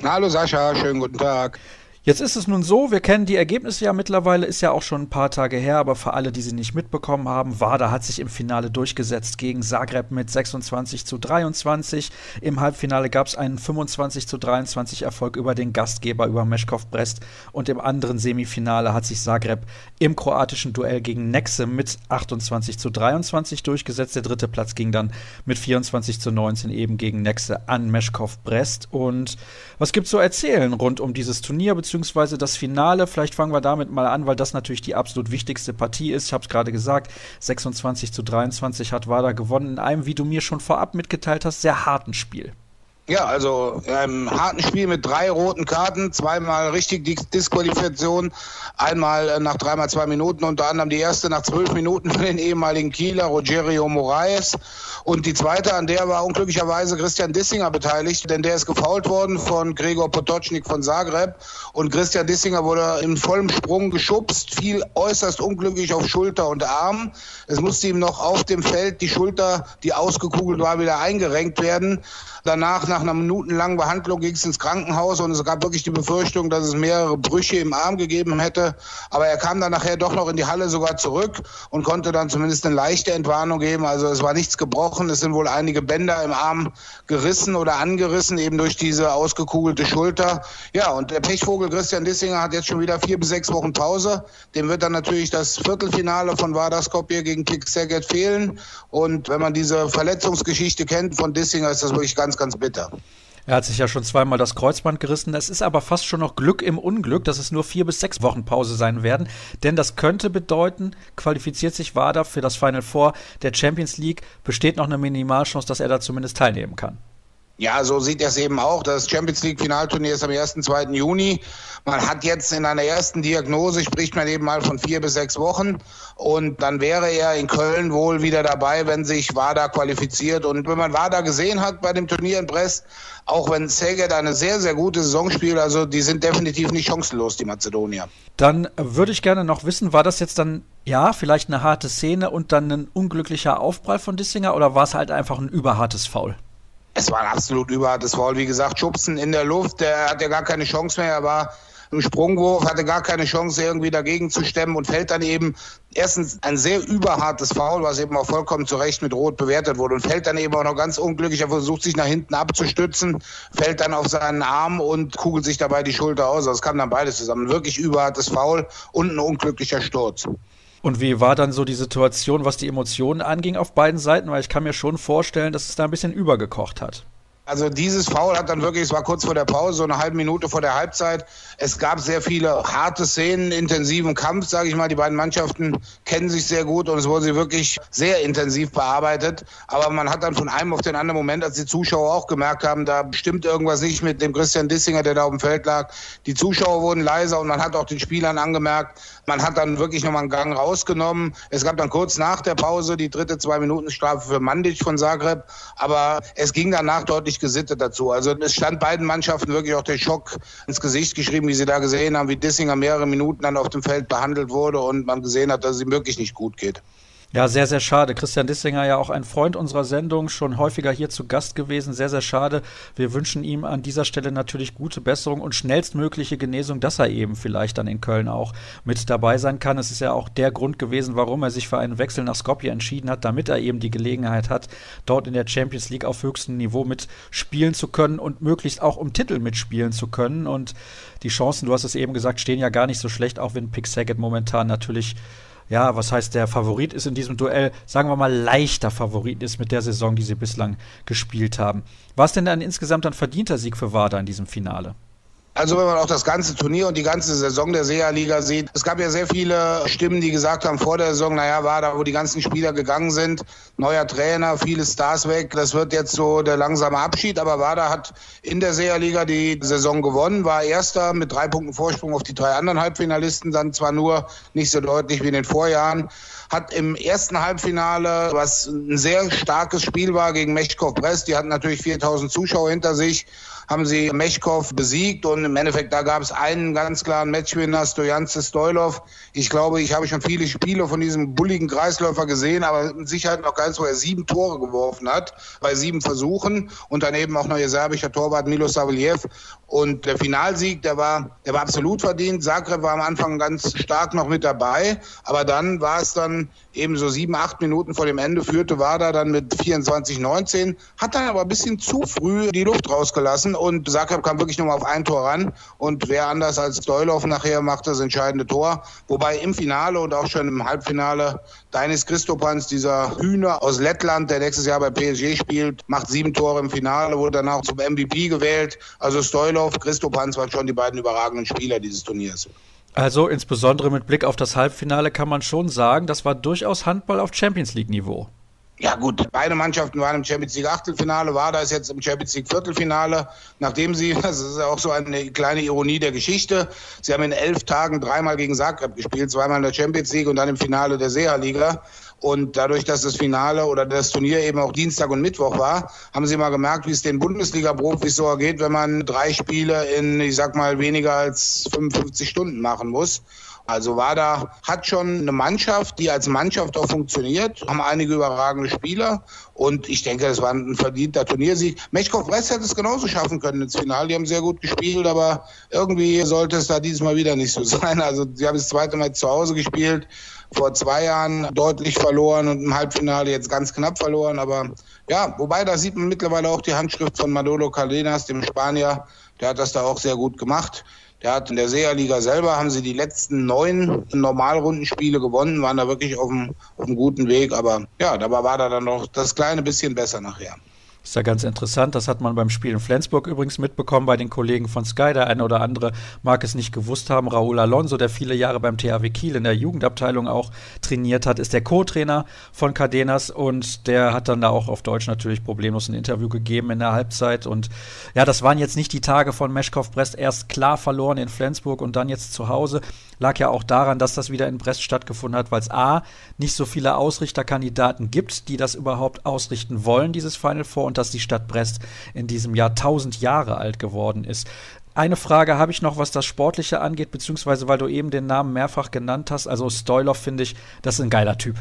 Hallo Sascha, schönen guten Tag. Jetzt ist es nun so, wir kennen die Ergebnisse ja mittlerweile, ist ja auch schon ein paar Tage her, aber für alle, die sie nicht mitbekommen haben, Wada hat sich im Finale durchgesetzt gegen Zagreb mit 26 zu 23. Im Halbfinale gab es einen 25 zu 23 Erfolg über den Gastgeber, über Meschkov Brest. Und im anderen Semifinale hat sich Zagreb im kroatischen Duell gegen Nexe mit 28 zu 23 durchgesetzt. Der dritte Platz ging dann mit 24 zu 19 eben gegen Nexe an Meschkov Brest. Und was gibt es zu erzählen rund um dieses Turnier? Beziehungsweise das Finale. Vielleicht fangen wir damit mal an, weil das natürlich die absolut wichtigste Partie ist. Ich habe es gerade gesagt, 26 zu 23 hat Wada gewonnen in einem, wie du mir schon vorab mitgeteilt hast, sehr harten Spiel. Ja, also einem harten Spiel mit drei roten Karten, zweimal richtig Disqualifikation, einmal äh, nach dreimal zwei Minuten, unter anderem die erste nach zwölf Minuten für den ehemaligen Kieler Rogerio Moraes und die zweite, an der war unglücklicherweise Christian Dissinger beteiligt, denn der ist gefault worden von Gregor Potocznik von Zagreb und Christian Dissinger wurde in vollem Sprung geschubst, fiel äußerst unglücklich auf Schulter und Arm. Es musste ihm noch auf dem Feld die Schulter, die ausgekugelt war, wieder eingerenkt werden. Danach, nach einer minutenlangen Behandlung, ging es ins Krankenhaus und es gab wirklich die Befürchtung, dass es mehrere Brüche im Arm gegeben hätte. Aber er kam dann nachher doch noch in die Halle sogar zurück und konnte dann zumindest eine leichte Entwarnung geben. Also es war nichts gebrochen. Es sind wohl einige Bänder im Arm gerissen oder angerissen, eben durch diese ausgekugelte Schulter. Ja, und der Pechvogel Christian Dissinger hat jetzt schon wieder vier bis sechs Wochen Pause. Dem wird dann natürlich das Viertelfinale von Vardar Skopje gegen Kik Serget fehlen. Und wenn man diese Verletzungsgeschichte kennt von Dissinger, ist das wirklich ganz ganz, ganz bitter. Er hat sich ja schon zweimal das Kreuzband gerissen. Es ist aber fast schon noch Glück im Unglück, dass es nur vier bis sechs Wochen Pause sein werden. Denn das könnte bedeuten, qualifiziert sich WADA für das Final Four der Champions League, besteht noch eine Minimalchance, dass er da zumindest teilnehmen kann. Ja, so sieht er es eben auch. Das Champions League Finalturnier ist am 1. 2. Juni. Man hat jetzt in einer ersten Diagnose, spricht man eben mal von vier bis sechs Wochen. Und dann wäre er in Köln wohl wieder dabei, wenn sich WADA qualifiziert. Und wenn man WADA gesehen hat bei dem Turnier in Brest, auch wenn Szeged eine sehr, sehr gute Saison spielt, also die sind definitiv nicht chancenlos, die Mazedonier. Dann würde ich gerne noch wissen, war das jetzt dann, ja, vielleicht eine harte Szene und dann ein unglücklicher Aufprall von Dissinger oder war es halt einfach ein überhartes Foul? Es war ein absolut überhartes Foul. Wie gesagt, Schubsen in der Luft, der hat ja gar keine Chance mehr. Er war im Sprungwurf, hatte gar keine Chance, irgendwie dagegen zu stemmen und fällt dann eben erstens ein sehr überhartes Foul, was eben auch vollkommen zu Recht mit Rot bewertet wurde und fällt dann eben auch noch ganz unglücklich. Er versucht sich nach hinten abzustützen, fällt dann auf seinen Arm und kugelt sich dabei die Schulter aus. Das kam dann beides zusammen. Wirklich überhartes Foul und ein unglücklicher Sturz. Und wie war dann so die Situation, was die Emotionen anging auf beiden Seiten? Weil ich kann mir schon vorstellen, dass es da ein bisschen übergekocht hat. Also dieses Foul hat dann wirklich, es war kurz vor der Pause, so eine halbe Minute vor der Halbzeit. Es gab sehr viele harte Szenen, intensiven Kampf, sage ich mal. Die beiden Mannschaften kennen sich sehr gut und es wurde sie wirklich sehr intensiv bearbeitet. Aber man hat dann von einem auf den anderen Moment, als die Zuschauer auch gemerkt haben, da stimmt irgendwas nicht mit dem Christian Dissinger, der da auf dem Feld lag. Die Zuschauer wurden leiser und man hat auch den Spielern angemerkt, man hat dann wirklich nochmal einen Gang rausgenommen. Es gab dann kurz nach der Pause die dritte Zwei-Minuten-Strafe für Mandic von Zagreb. Aber es ging danach deutlich gesittet dazu. Also es stand beiden Mannschaften wirklich auch der Schock ins Gesicht geschrieben, wie sie da gesehen haben, wie Dissinger mehrere Minuten dann auf dem Feld behandelt wurde und man gesehen hat, dass es ihm wirklich nicht gut geht. Ja, sehr, sehr schade. Christian Dissinger ja auch ein Freund unserer Sendung, schon häufiger hier zu Gast gewesen. Sehr, sehr schade. Wir wünschen ihm an dieser Stelle natürlich gute Besserung und schnellstmögliche Genesung, dass er eben vielleicht dann in Köln auch mit dabei sein kann. Es ist ja auch der Grund gewesen, warum er sich für einen Wechsel nach Skopje entschieden hat, damit er eben die Gelegenheit hat, dort in der Champions League auf höchstem Niveau mitspielen zu können und möglichst auch um Titel mitspielen zu können. Und die Chancen, du hast es eben gesagt, stehen ja gar nicht so schlecht, auch wenn Pick Saget momentan natürlich ja, was heißt, der Favorit ist in diesem Duell, sagen wir mal, leichter Favorit ist mit der Saison, die sie bislang gespielt haben. War es denn ein insgesamt ein verdienter Sieg für Wada in diesem Finale? Also wenn man auch das ganze Turnier und die ganze Saison der SEA-Liga sieht, es gab ja sehr viele Stimmen, die gesagt haben vor der Saison, naja, war da, wo die ganzen Spieler gegangen sind, neuer Trainer, viele Stars weg, das wird jetzt so der langsame Abschied, aber Wada hat in der SEA-Liga die Saison gewonnen, war Erster mit drei Punkten Vorsprung auf die drei anderen Halbfinalisten, dann zwar nur nicht so deutlich wie in den Vorjahren, hat im ersten Halbfinale, was ein sehr starkes Spiel war gegen Mechkov Brest, die hatten natürlich 4000 Zuschauer hinter sich, haben sie Mechkov besiegt und im Endeffekt, da gab es einen ganz klaren Matchwinner, Stojanze Stoilov. Ich glaube, ich habe schon viele Spiele von diesem bulligen Kreisläufer gesehen, aber mit Sicherheit noch keins, wo er sieben Tore geworfen hat, bei sieben Versuchen und daneben auch noch ihr serbischer Torwart Milo Saveljev. Und der Finalsieg, der war, der war absolut verdient. Zagreb war am Anfang ganz stark noch mit dabei, aber dann war es dann eben so sieben, acht Minuten vor dem Ende führte Wada dann mit 24-19, hat dann aber ein bisschen zu früh die Luft rausgelassen und Zagreb kam wirklich nur mal auf ein Tor ran und wer anders als Stoilov nachher macht das entscheidende Tor. Wobei im Finale und auch schon im Halbfinale Dainis Christopans, dieser Hühner aus Lettland, der nächstes Jahr bei PSG spielt, macht sieben Tore im Finale, wurde dann auch zum MVP gewählt. Also Stoilov, Christopans waren schon die beiden überragenden Spieler dieses Turniers. Also insbesondere mit Blick auf das Halbfinale kann man schon sagen, das war durchaus Handball auf Champions League Niveau. Ja gut, beide Mannschaften waren im Champions League Achtelfinale, war das jetzt im Champions League Viertelfinale, nachdem sie, [LAUGHS] das ist auch so eine kleine Ironie der Geschichte, sie haben in elf Tagen dreimal gegen Zagreb gespielt, zweimal in der Champions League und dann im Finale der SEA-Liga. Und dadurch, dass das Finale oder das Turnier eben auch Dienstag und Mittwoch war, haben sie mal gemerkt, wie es den Bundesliga-Profis so ergeht, wenn man drei Spiele in, ich sag mal, weniger als 55 Stunden machen muss. Also WADA hat schon eine Mannschaft, die als Mannschaft auch funktioniert, haben einige überragende Spieler und ich denke, das war ein verdienter Turniersieg. Mechkov Brest hätte es genauso schaffen können ins Finale. Die haben sehr gut gespielt, aber irgendwie sollte es da dieses Mal wieder nicht so [LAUGHS] sein. Also sie haben das zweite Mal zu Hause gespielt, vor zwei Jahren deutlich verloren und im Halbfinale jetzt ganz knapp verloren. Aber ja, wobei da sieht man mittlerweile auch die Handschrift von Manolo Cardenas, dem Spanier. Der hat das da auch sehr gut gemacht. Der hat in der SEA-Liga selber, haben sie die letzten neun Normalrundenspiele gewonnen, waren da wirklich auf einem, auf einem guten Weg. Aber ja, dabei war da dann noch das kleine bisschen besser nachher. Ist ja ganz interessant. Das hat man beim Spiel in Flensburg übrigens mitbekommen bei den Kollegen von Sky. Der eine oder andere mag es nicht gewusst haben. Raúl Alonso, der viele Jahre beim THW Kiel in der Jugendabteilung auch trainiert hat, ist der Co-Trainer von Cadenas und der hat dann da auch auf Deutsch natürlich problemlos ein Interview gegeben in der Halbzeit. Und ja, das waren jetzt nicht die Tage von Meschkow Brest. Erst klar verloren in Flensburg und dann jetzt zu Hause. Lag ja auch daran, dass das wieder in Brest stattgefunden hat, weil es A, nicht so viele Ausrichterkandidaten gibt, die das überhaupt ausrichten wollen, dieses Final Four und dass die Stadt Brest in diesem Jahr 1000 Jahre alt geworden ist. Eine Frage habe ich noch, was das Sportliche angeht, beziehungsweise weil du eben den Namen mehrfach genannt hast. Also Stoilov finde ich, das ist ein geiler Typ.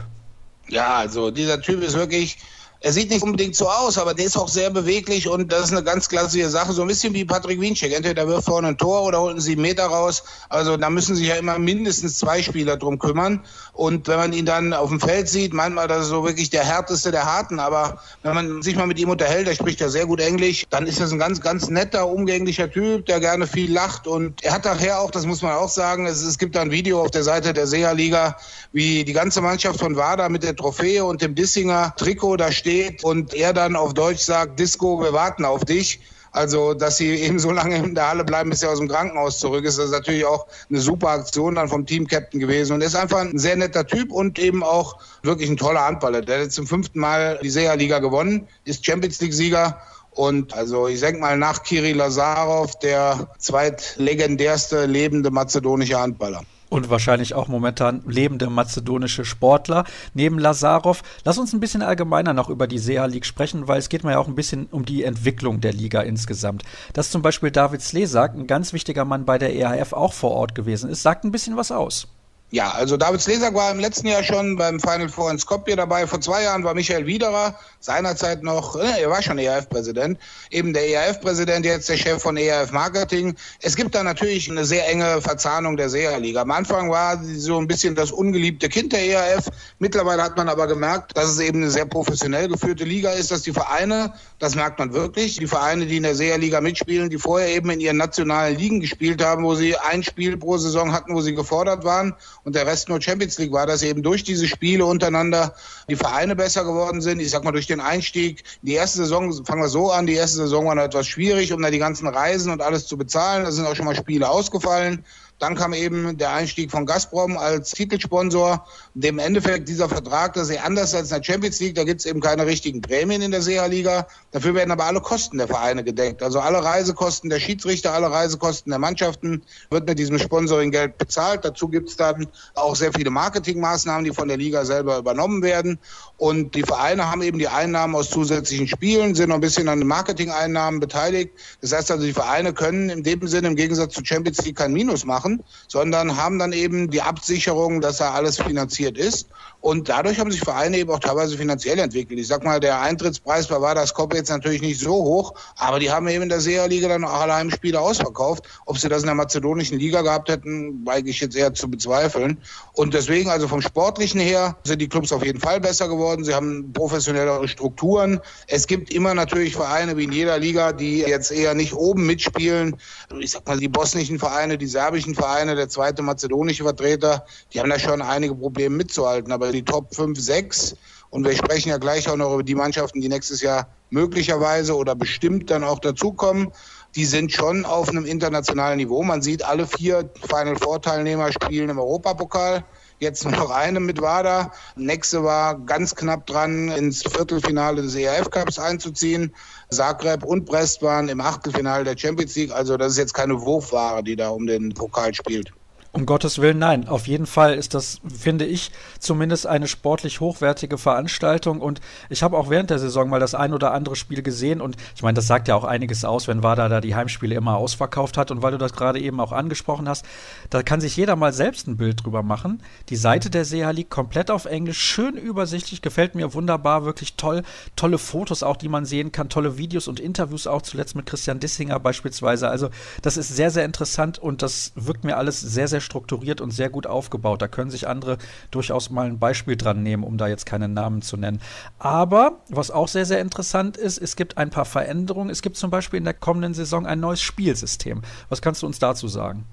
Ja, also dieser Typ ist wirklich er sieht nicht unbedingt so aus, aber der ist auch sehr beweglich und das ist eine ganz klassische Sache. So ein bisschen wie Patrick Wiencheck. Entweder wirft vorne ein Tor oder holt einen sieben Meter raus. Also da müssen sich ja immer mindestens zwei Spieler drum kümmern. Und wenn man ihn dann auf dem Feld sieht, meint man, das ist so wirklich der härteste der Harten. Aber wenn man sich mal mit ihm unterhält, der spricht ja sehr gut Englisch, dann ist das ein ganz, ganz netter, umgänglicher Typ, der gerne viel lacht. Und er hat nachher auch, das muss man auch sagen, es, es gibt da ein Video auf der Seite der SEA-Liga, wie die ganze Mannschaft von WADA mit der Trophäe und dem Dissinger Trikot da steht steht und er dann auf Deutsch sagt, Disco, wir warten auf dich. Also, dass sie eben so lange in der Halle bleiben, bis er aus dem Krankenhaus zurück ist, das ist natürlich auch eine super Aktion dann vom Team-Captain gewesen. Und er ist einfach ein sehr netter Typ und eben auch wirklich ein toller Handballer. Der hat zum fünften Mal die SEA-Liga gewonnen, ist Champions League-Sieger. Und also ich denke mal nach Kiri Lazarov der zweitlegendärste lebende mazedonische Handballer und wahrscheinlich auch momentan lebende mazedonische Sportler neben Lazarov. Lass uns ein bisschen allgemeiner noch über die SEA League sprechen, weil es geht mir ja auch ein bisschen um die Entwicklung der Liga insgesamt. Dass zum Beispiel David Slesak, ein ganz wichtiger Mann bei der EHF, auch vor Ort gewesen ist, sagt ein bisschen was aus. Ja, also David Slesak war im letzten Jahr schon beim Final Four in Skopje dabei. Vor zwei Jahren war Michael Wiederer, seinerzeit noch, äh, er war schon ERF-Präsident, eben der ERF-Präsident, jetzt der Chef von ERF Marketing. Es gibt da natürlich eine sehr enge Verzahnung der SEA-Liga. Am Anfang war sie so ein bisschen das ungeliebte Kind der ERF. Mittlerweile hat man aber gemerkt, dass es eben eine sehr professionell geführte Liga ist, dass die Vereine, das merkt man wirklich, die Vereine, die in der SEA-Liga mitspielen, die vorher eben in ihren nationalen Ligen gespielt haben, wo sie ein Spiel pro Saison hatten, wo sie gefordert waren und der Rest nur Champions League war, dass eben durch diese Spiele untereinander die Vereine besser geworden sind. Ich sag mal, durch den Einstieg, die erste Saison, fangen wir so an, die erste Saison war noch etwas schwierig, um da die ganzen Reisen und alles zu bezahlen. Da sind auch schon mal Spiele ausgefallen. Dann kam eben der Einstieg von Gazprom als Titelsponsor. Dem Endeffekt dieser Vertrag, das ist anders als in der Champions League. Da gibt es eben keine richtigen Prämien in der SEA-Liga. Dafür werden aber alle Kosten der Vereine gedeckt. Also alle Reisekosten der Schiedsrichter, alle Reisekosten der Mannschaften wird mit diesem Sponsoring-Geld bezahlt. Dazu gibt es dann auch sehr viele Marketingmaßnahmen, die von der Liga selber übernommen werden. Und die Vereine haben eben die Einnahmen aus zusätzlichen Spielen, sind noch ein bisschen an den Marketing-Einnahmen beteiligt. Das heißt also, die Vereine können in dem Sinne im Gegensatz zu Champions League kein Minus machen machen, sondern haben dann eben die Absicherung, dass da alles finanziert ist. Und dadurch haben sich Vereine eben auch teilweise finanziell entwickelt. Ich sag mal, der Eintrittspreis bei Vardas Kopp jetzt natürlich nicht so hoch, aber die haben eben in der SEA-Liga dann auch alle Heimspiele ausverkauft. Ob sie das in der mazedonischen Liga gehabt hätten, weige ich jetzt eher zu bezweifeln. Und deswegen, also vom Sportlichen her, sind die Clubs auf jeden Fall besser geworden. Sie haben professionellere Strukturen. Es gibt immer natürlich Vereine wie in jeder Liga, die jetzt eher nicht oben mitspielen. Ich sag mal, die bosnischen Vereine, die serbischen Vereine, der zweite mazedonische Vertreter, die haben da schon einige Probleme mitzuhalten. Aber die Top 5, 6 und wir sprechen ja gleich auch noch über die Mannschaften, die nächstes Jahr möglicherweise oder bestimmt dann auch dazukommen. Die sind schon auf einem internationalen Niveau. Man sieht, alle vier Final Four Teilnehmer spielen im Europapokal. Jetzt noch eine mit WADA. Nächste war ganz knapp dran, ins Viertelfinale des ERF Cups einzuziehen. Zagreb und Brest waren im Achtelfinale der Champions League. Also das ist jetzt keine Wurfware, die da um den Pokal spielt. Um Gottes Willen, nein. Auf jeden Fall ist das, finde ich, zumindest eine sportlich hochwertige Veranstaltung. Und ich habe auch während der Saison mal das ein oder andere Spiel gesehen. Und ich meine, das sagt ja auch einiges aus, wenn Wada da die Heimspiele immer ausverkauft hat. Und weil du das gerade eben auch angesprochen hast, da kann sich jeder mal selbst ein Bild drüber machen. Die Seite der SEA liegt komplett auf Englisch, schön übersichtlich, gefällt mir wunderbar, wirklich toll. Tolle Fotos auch, die man sehen kann, tolle Videos und Interviews auch, zuletzt mit Christian Dissinger beispielsweise. Also, das ist sehr, sehr interessant und das wirkt mir alles sehr, sehr sehr strukturiert und sehr gut aufgebaut. Da können sich andere durchaus mal ein Beispiel dran nehmen, um da jetzt keine Namen zu nennen. Aber was auch sehr, sehr interessant ist, es gibt ein paar Veränderungen. Es gibt zum Beispiel in der kommenden Saison ein neues Spielsystem. Was kannst du uns dazu sagen?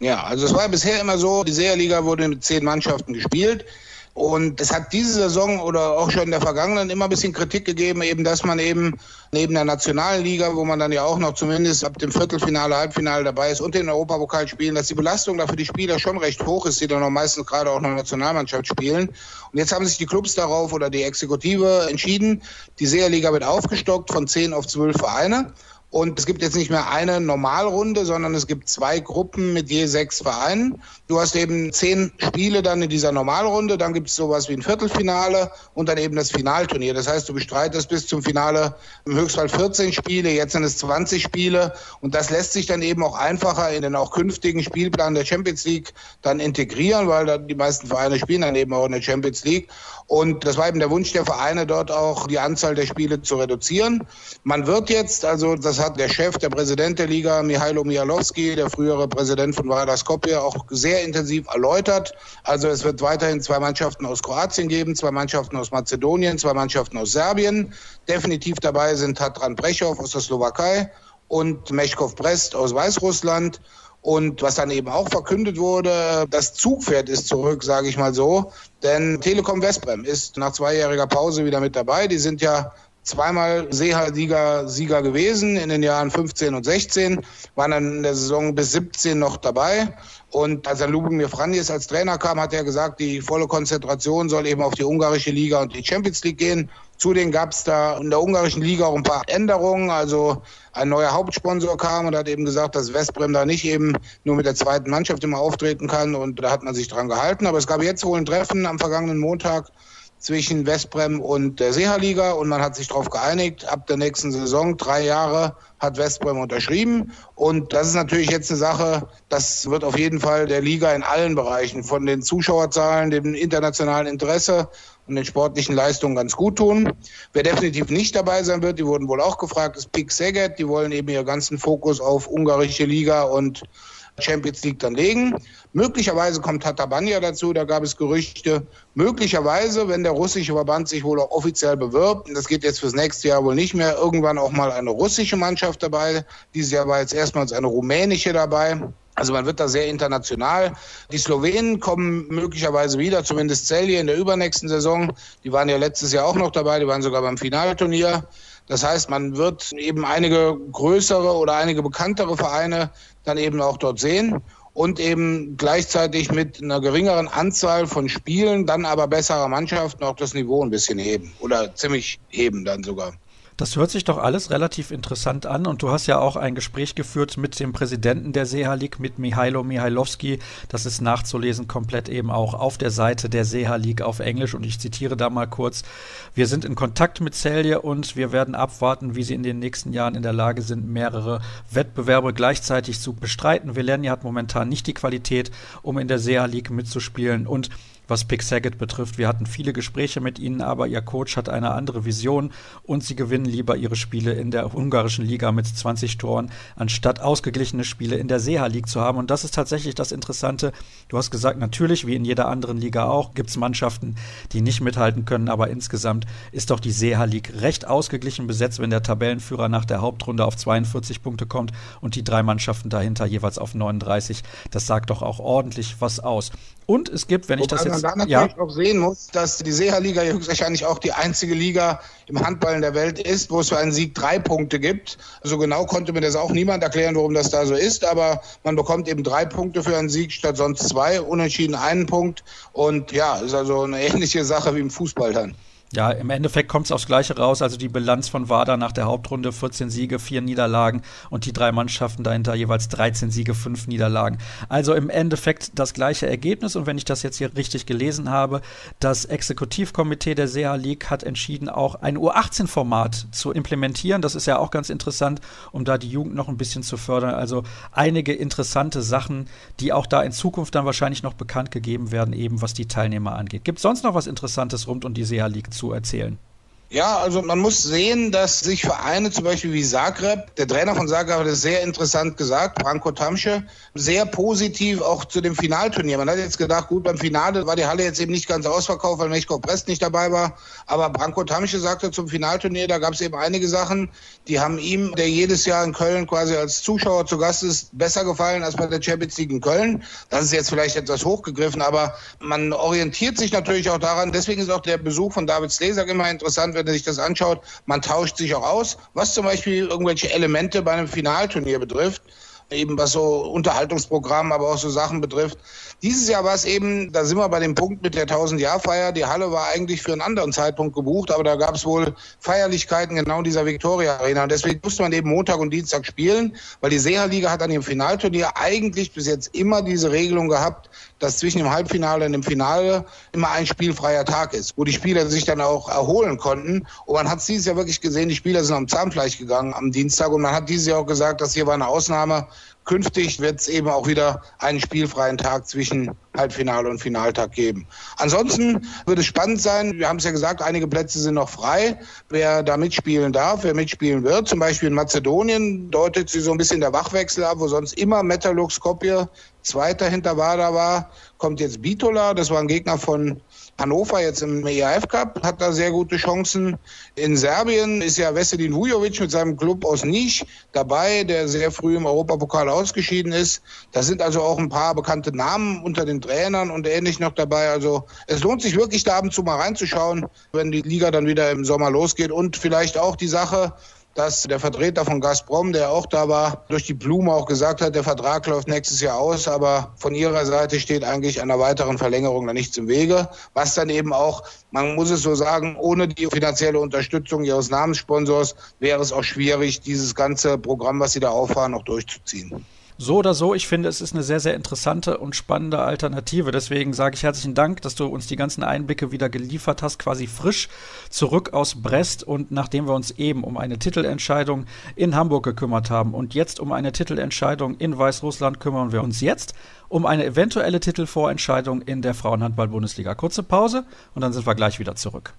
Ja, also es war bisher immer so, die Seherliga wurde mit zehn Mannschaften gespielt. Und es hat diese Saison oder auch schon in der vergangenen immer ein bisschen Kritik gegeben, eben, dass man eben neben der Nationalliga, wo man dann ja auch noch zumindest ab dem Viertelfinale, Halbfinale dabei ist und den Europapokal spielen, dass die Belastung da für die Spieler schon recht hoch ist, die dann auch meistens gerade auch noch Nationalmannschaft spielen. Und jetzt haben sich die Clubs darauf oder die Exekutive entschieden, die Seherliga wird aufgestockt von zehn auf zwölf Vereine. Und es gibt jetzt nicht mehr eine Normalrunde, sondern es gibt zwei Gruppen mit je sechs Vereinen. Du hast eben zehn Spiele dann in dieser Normalrunde, dann gibt es sowas wie ein Viertelfinale und dann eben das Finalturnier. Das heißt, du bestreitest bis zum Finale im Höchstfall 14 Spiele, jetzt sind es 20 Spiele und das lässt sich dann eben auch einfacher in den auch künftigen Spielplan der Champions League dann integrieren, weil dann die meisten Vereine spielen dann eben auch in der Champions League. Und das war eben der Wunsch der Vereine, dort auch die Anzahl der Spiele zu reduzieren. Man wird jetzt, also das hat der Chef, der Präsident der Liga, Mihailo Mijalowski, der frühere Präsident von Vardar Skopje, auch sehr intensiv erläutert. Also es wird weiterhin zwei Mannschaften aus Kroatien geben, zwei Mannschaften aus Mazedonien, zwei Mannschaften aus Serbien. Definitiv dabei sind Tatran Brechow aus der Slowakei und Meshkov Brest aus Weißrussland. Und was dann eben auch verkündet wurde, das Zugpferd ist zurück, sage ich mal so. Denn Telekom Westbrem ist nach zweijähriger Pause wieder mit dabei. Die sind ja zweimal Seehalliga-Sieger gewesen in den Jahren 15 und 16, waren dann in der Saison bis 17 noch dabei. Und als dann Lubomir Franjes als Trainer kam, hat er gesagt, die volle Konzentration soll eben auf die ungarische Liga und die Champions League gehen. Zudem gab es da in der ungarischen Liga auch ein paar Änderungen. Also ein neuer Hauptsponsor kam und hat eben gesagt, dass Westbrem da nicht eben nur mit der zweiten Mannschaft immer auftreten kann. Und da hat man sich dran gehalten. Aber es gab jetzt wohl ein Treffen am vergangenen Montag zwischen Westbrem und der Seeha-Liga und man hat sich darauf geeinigt, ab der nächsten Saison, drei Jahre, hat Westbrem unterschrieben. Und das ist natürlich jetzt eine Sache, das wird auf jeden Fall der Liga in allen Bereichen, von den Zuschauerzahlen, dem internationalen Interesse und den sportlichen Leistungen ganz gut tun. Wer definitiv nicht dabei sein wird, die wurden wohl auch gefragt, ist Pik Szeged. Die wollen eben ihren ganzen Fokus auf ungarische Liga und Champions League dann legen. Möglicherweise kommt Tatabanya dazu, da gab es Gerüchte. Möglicherweise, wenn der russische Verband sich wohl auch offiziell bewirbt, und das geht jetzt fürs nächste Jahr wohl nicht mehr, irgendwann auch mal eine russische Mannschaft dabei. Dieses Jahr war jetzt erstmals eine rumänische dabei. Also man wird da sehr international. Die Slowenen kommen möglicherweise wieder, zumindest Celje in der übernächsten Saison. Die waren ja letztes Jahr auch noch dabei, die waren sogar beim Finalturnier. Das heißt, man wird eben einige größere oder einige bekanntere Vereine dann eben auch dort sehen und eben gleichzeitig mit einer geringeren Anzahl von Spielen, dann aber besserer Mannschaften auch das Niveau ein bisschen heben oder ziemlich heben dann sogar. Das hört sich doch alles relativ interessant an und du hast ja auch ein Gespräch geführt mit dem Präsidenten der Seehalik, mit Mihailo Mihailovski. Das ist nachzulesen komplett eben auch auf der Seite der Seehalik auf Englisch und ich zitiere da mal kurz. Wir sind in Kontakt mit Celje und wir werden abwarten, wie sie in den nächsten Jahren in der Lage sind, mehrere Wettbewerbe gleichzeitig zu bestreiten. Velernia hat momentan nicht die Qualität, um in der Seehalik mitzuspielen und was Pick Saget betrifft. Wir hatten viele Gespräche mit ihnen, aber ihr Coach hat eine andere Vision und sie gewinnen lieber ihre Spiele in der ungarischen Liga mit 20 Toren, anstatt ausgeglichene Spiele in der Seha League zu haben. Und das ist tatsächlich das Interessante. Du hast gesagt, natürlich, wie in jeder anderen Liga auch, gibt es Mannschaften, die nicht mithalten können, aber insgesamt ist doch die Seha League recht ausgeglichen besetzt, wenn der Tabellenführer nach der Hauptrunde auf 42 Punkte kommt und die drei Mannschaften dahinter jeweils auf 39. Das sagt doch auch ordentlich was aus. Und es gibt, wenn ich das jetzt. Man da natürlich ja. auch sehen muss, dass die Seha-Liga höchstwahrscheinlich auch die einzige Liga im Handball in der Welt ist, wo es für einen Sieg drei Punkte gibt. So genau konnte mir das auch niemand erklären, warum das da so ist, aber man bekommt eben drei Punkte für einen Sieg statt sonst zwei, unentschieden einen Punkt. Und ja, ist also eine [LAUGHS] ähnliche Sache wie im Fußball dann. Ja, im Endeffekt kommt es aufs Gleiche raus. Also die Bilanz von WADA nach der Hauptrunde 14 Siege, 4 Niederlagen und die drei Mannschaften dahinter jeweils 13 Siege, 5 Niederlagen. Also im Endeffekt das gleiche Ergebnis. Und wenn ich das jetzt hier richtig gelesen habe, das Exekutivkomitee der SEA League hat entschieden, auch ein U18-Format zu implementieren. Das ist ja auch ganz interessant, um da die Jugend noch ein bisschen zu fördern. Also einige interessante Sachen, die auch da in Zukunft dann wahrscheinlich noch bekannt gegeben werden, eben was die Teilnehmer angeht. Gibt es sonst noch was Interessantes rund um die SEA League zu erzählen? Ja, also man muss sehen, dass sich Vereine zum Beispiel wie Zagreb, der Trainer von Zagreb hat es sehr interessant gesagt, Branko Tamsche, sehr positiv auch zu dem Finalturnier. Man hat jetzt gedacht, gut, beim Finale war die Halle jetzt eben nicht ganz ausverkauft, weil Mechko Prest nicht dabei war. Aber Branko Tamsche sagte zum Finalturnier, da gab es eben einige Sachen, die haben ihm, der jedes Jahr in Köln quasi als Zuschauer zu Gast ist, besser gefallen als bei der Champions League in Köln. Das ist jetzt vielleicht etwas hochgegriffen, aber man orientiert sich natürlich auch daran. Deswegen ist auch der Besuch von David Slesak immer interessant, wenn er sich das anschaut, man tauscht sich auch aus, was zum Beispiel irgendwelche Elemente bei einem Finalturnier betrifft eben was so Unterhaltungsprogramm, aber auch so Sachen betrifft. Dieses Jahr war es eben, da sind wir bei dem Punkt mit der 1000-Jahr-Feier. Die Halle war eigentlich für einen anderen Zeitpunkt gebucht, aber da gab es wohl Feierlichkeiten genau in dieser Victoria Arena. Und deswegen musste man eben Montag und Dienstag spielen, weil die Seha-Liga hat an dem Finalturnier eigentlich bis jetzt immer diese Regelung gehabt, dass zwischen dem Halbfinale und dem Finale immer ein spielfreier Tag ist, wo die Spieler sich dann auch erholen konnten. Und man hat es dieses Jahr wirklich gesehen, die Spieler sind am Zahnfleisch gegangen am Dienstag und man hat dieses Jahr auch gesagt, dass hier war eine Ausnahme. Künftig wird es eben auch wieder einen spielfreien Tag zwischen Halbfinale und Finaltag geben. Ansonsten wird es spannend sein. Wir haben es ja gesagt, einige Plätze sind noch frei. Wer da mitspielen darf, wer mitspielen wird, zum Beispiel in Mazedonien, deutet sich so ein bisschen der Wachwechsel ab, wo sonst immer Metalux Skopje Zweiter hinter Wada war, kommt jetzt Bitola. Das war ein Gegner von Hannover jetzt im EAF Cup hat da sehr gute Chancen. In Serbien ist ja Veselin Vujovic mit seinem Club aus Nisch dabei, der sehr früh im Europapokal ausgeschieden ist. Da sind also auch ein paar bekannte Namen unter den Trainern und ähnlich noch dabei. Also es lohnt sich wirklich da ab und zu mal reinzuschauen, wenn die Liga dann wieder im Sommer losgeht und vielleicht auch die Sache, dass der Vertreter von Gazprom, der auch da war, durch die Blume auch gesagt hat, der Vertrag läuft nächstes Jahr aus, aber von ihrer Seite steht eigentlich einer weiteren Verlängerung da nichts im Wege, was dann eben auch, man muss es so sagen, ohne die finanzielle Unterstützung ihres Namenssponsors wäre es auch schwierig, dieses ganze Programm, was sie da auffahren, noch durchzuziehen. So oder so, ich finde, es ist eine sehr, sehr interessante und spannende Alternative. Deswegen sage ich herzlichen Dank, dass du uns die ganzen Einblicke wieder geliefert hast, quasi frisch zurück aus Brest. Und nachdem wir uns eben um eine Titelentscheidung in Hamburg gekümmert haben und jetzt um eine Titelentscheidung in Weißrussland, kümmern wir uns jetzt um eine eventuelle Titelvorentscheidung in der Frauenhandball-Bundesliga. Kurze Pause und dann sind wir gleich wieder zurück.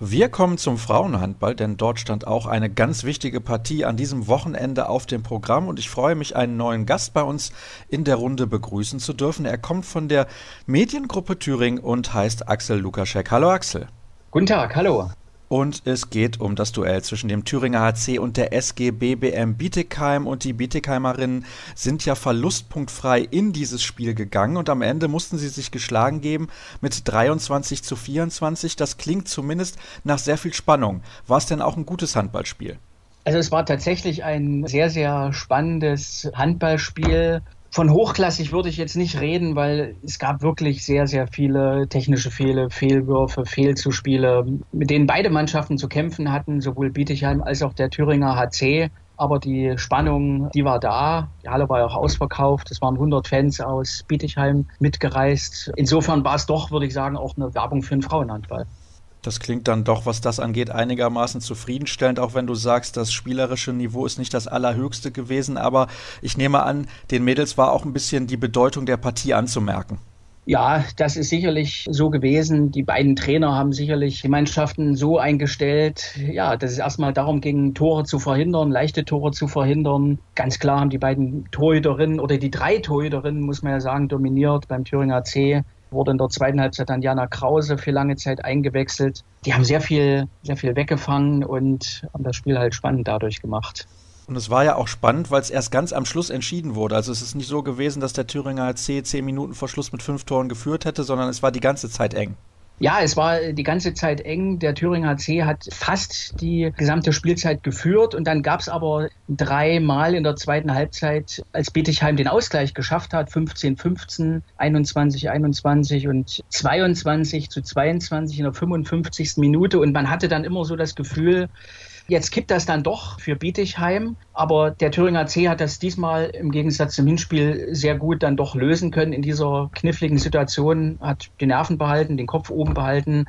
Wir kommen zum Frauenhandball, denn dort stand auch eine ganz wichtige Partie an diesem Wochenende auf dem Programm und ich freue mich, einen neuen Gast bei uns in der Runde begrüßen zu dürfen. Er kommt von der Mediengruppe Thüringen und heißt Axel Lukaschek. Hallo Axel. Guten Tag, hallo. Und es geht um das Duell zwischen dem Thüringer HC und der SG BBM Bietigheim. Und die Bietigheimerinnen sind ja verlustpunktfrei in dieses Spiel gegangen. Und am Ende mussten sie sich geschlagen geben mit 23 zu 24. Das klingt zumindest nach sehr viel Spannung. War es denn auch ein gutes Handballspiel? Also es war tatsächlich ein sehr, sehr spannendes Handballspiel. Von hochklassig würde ich jetzt nicht reden, weil es gab wirklich sehr, sehr viele technische Fehler, Fehlwürfe, Fehlzuspiele, mit denen beide Mannschaften zu kämpfen hatten, sowohl Bietigheim als auch der Thüringer HC. Aber die Spannung, die war da. Die Halle war ja auch ausverkauft. Es waren 100 Fans aus Bietigheim mitgereist. Insofern war es doch, würde ich sagen, auch eine Werbung für den Frauenhandball. Das klingt dann doch, was das angeht, einigermaßen zufriedenstellend, auch wenn du sagst, das spielerische Niveau ist nicht das allerhöchste gewesen. Aber ich nehme an, den Mädels war auch ein bisschen die Bedeutung der Partie anzumerken. Ja, das ist sicherlich so gewesen. Die beiden Trainer haben sicherlich die Mannschaften so eingestellt, ja, dass es erstmal darum ging, Tore zu verhindern, leichte Tore zu verhindern. Ganz klar haben die beiden Torhüterinnen oder die drei Torhüterinnen, muss man ja sagen, dominiert beim Thüringer C wurde in der zweiten Halbzeit dann Jana Krause für lange Zeit eingewechselt. Die haben sehr viel, sehr viel weggefangen und haben das Spiel halt spannend dadurch gemacht. Und es war ja auch spannend, weil es erst ganz am Schluss entschieden wurde. Also es ist nicht so gewesen, dass der Thüringer C zehn Minuten vor Schluss mit fünf Toren geführt hätte, sondern es war die ganze Zeit eng. Ja, es war die ganze Zeit eng. Der Thüringer C hat fast die gesamte Spielzeit geführt und dann gab es aber dreimal in der zweiten Halbzeit, als Bietigheim den Ausgleich geschafft hat, 15-15, 21-21 und 22 zu 22 in der 55. Minute und man hatte dann immer so das Gefühl, Jetzt kippt das dann doch für Bietigheim, aber der Thüringer C hat das diesmal im Gegensatz zum Hinspiel sehr gut dann doch lösen können in dieser kniffligen Situation, hat die Nerven behalten, den Kopf oben behalten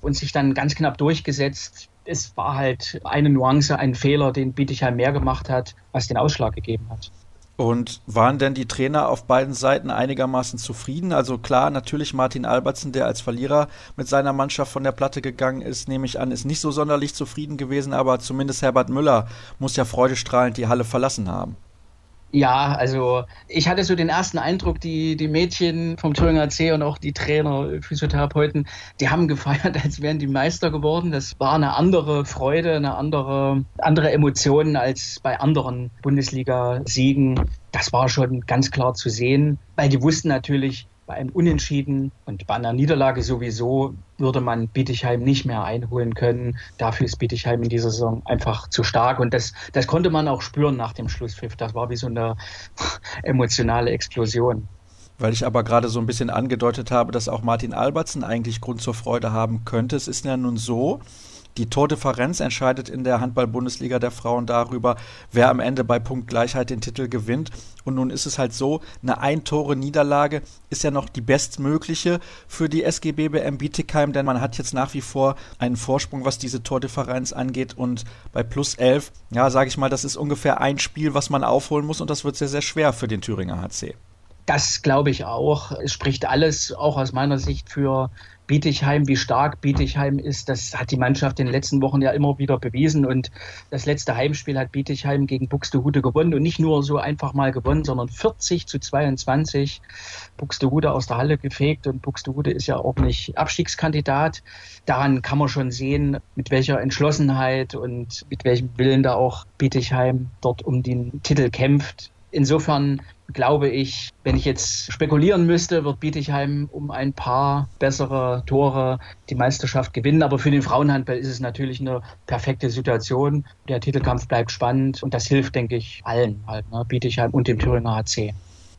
und sich dann ganz knapp durchgesetzt. Es war halt eine Nuance, ein Fehler, den Bietigheim mehr gemacht hat, was den Ausschlag gegeben hat. Und waren denn die Trainer auf beiden Seiten einigermaßen zufrieden? Also klar, natürlich Martin Albertsen, der als Verlierer mit seiner Mannschaft von der Platte gegangen ist, nehme ich an, ist nicht so sonderlich zufrieden gewesen, aber zumindest Herbert Müller muss ja freudestrahlend die Halle verlassen haben. Ja, also ich hatte so den ersten Eindruck, die, die Mädchen vom Thüringer C und auch die Trainer, Physiotherapeuten, die haben gefeiert, [LAUGHS] als wären die Meister geworden. Das war eine andere Freude, eine andere, andere Emotion als bei anderen Bundesliga-Siegen. Das war schon ganz klar zu sehen, weil die wussten natürlich, bei einem Unentschieden und bei einer Niederlage sowieso würde man Bietigheim nicht mehr einholen können. Dafür ist Bietigheim in dieser Saison einfach zu stark und das, das konnte man auch spüren nach dem Schlusspfiff. Das war wie so eine [LAUGHS] emotionale Explosion. Weil ich aber gerade so ein bisschen angedeutet habe, dass auch Martin Albertsen eigentlich Grund zur Freude haben könnte. Es ist ja nun so, die Tordifferenz entscheidet in der Handball-Bundesliga der Frauen darüber, wer am Ende bei Punktgleichheit den Titel gewinnt. Und nun ist es halt so, eine Ein-Tore-Niederlage ist ja noch die bestmögliche für die SGB BM Bietigheim, denn man hat jetzt nach wie vor einen Vorsprung, was diese Tordifferenz angeht. Und bei plus 11, ja, sage ich mal, das ist ungefähr ein Spiel, was man aufholen muss und das wird sehr, sehr schwer für den Thüringer HC. Das glaube ich auch. Es spricht alles auch aus meiner Sicht für Bietigheim, wie stark Bietigheim ist, das hat die Mannschaft in den letzten Wochen ja immer wieder bewiesen. Und das letzte Heimspiel hat Bietigheim gegen Buxtehude gewonnen und nicht nur so einfach mal gewonnen, sondern 40 zu 22 Buxtehude aus der Halle gefegt. Und Buxtehude ist ja auch nicht Abstiegskandidat. Daran kann man schon sehen, mit welcher Entschlossenheit und mit welchem Willen da auch Bietigheim dort um den Titel kämpft. Insofern glaube ich, wenn ich jetzt spekulieren müsste, wird Bietigheim um ein paar bessere Tore die Meisterschaft gewinnen. Aber für den Frauenhandball ist es natürlich eine perfekte Situation. Der Titelkampf bleibt spannend und das hilft, denke ich, allen halt, ne? Bietigheim und dem Thüringer HC.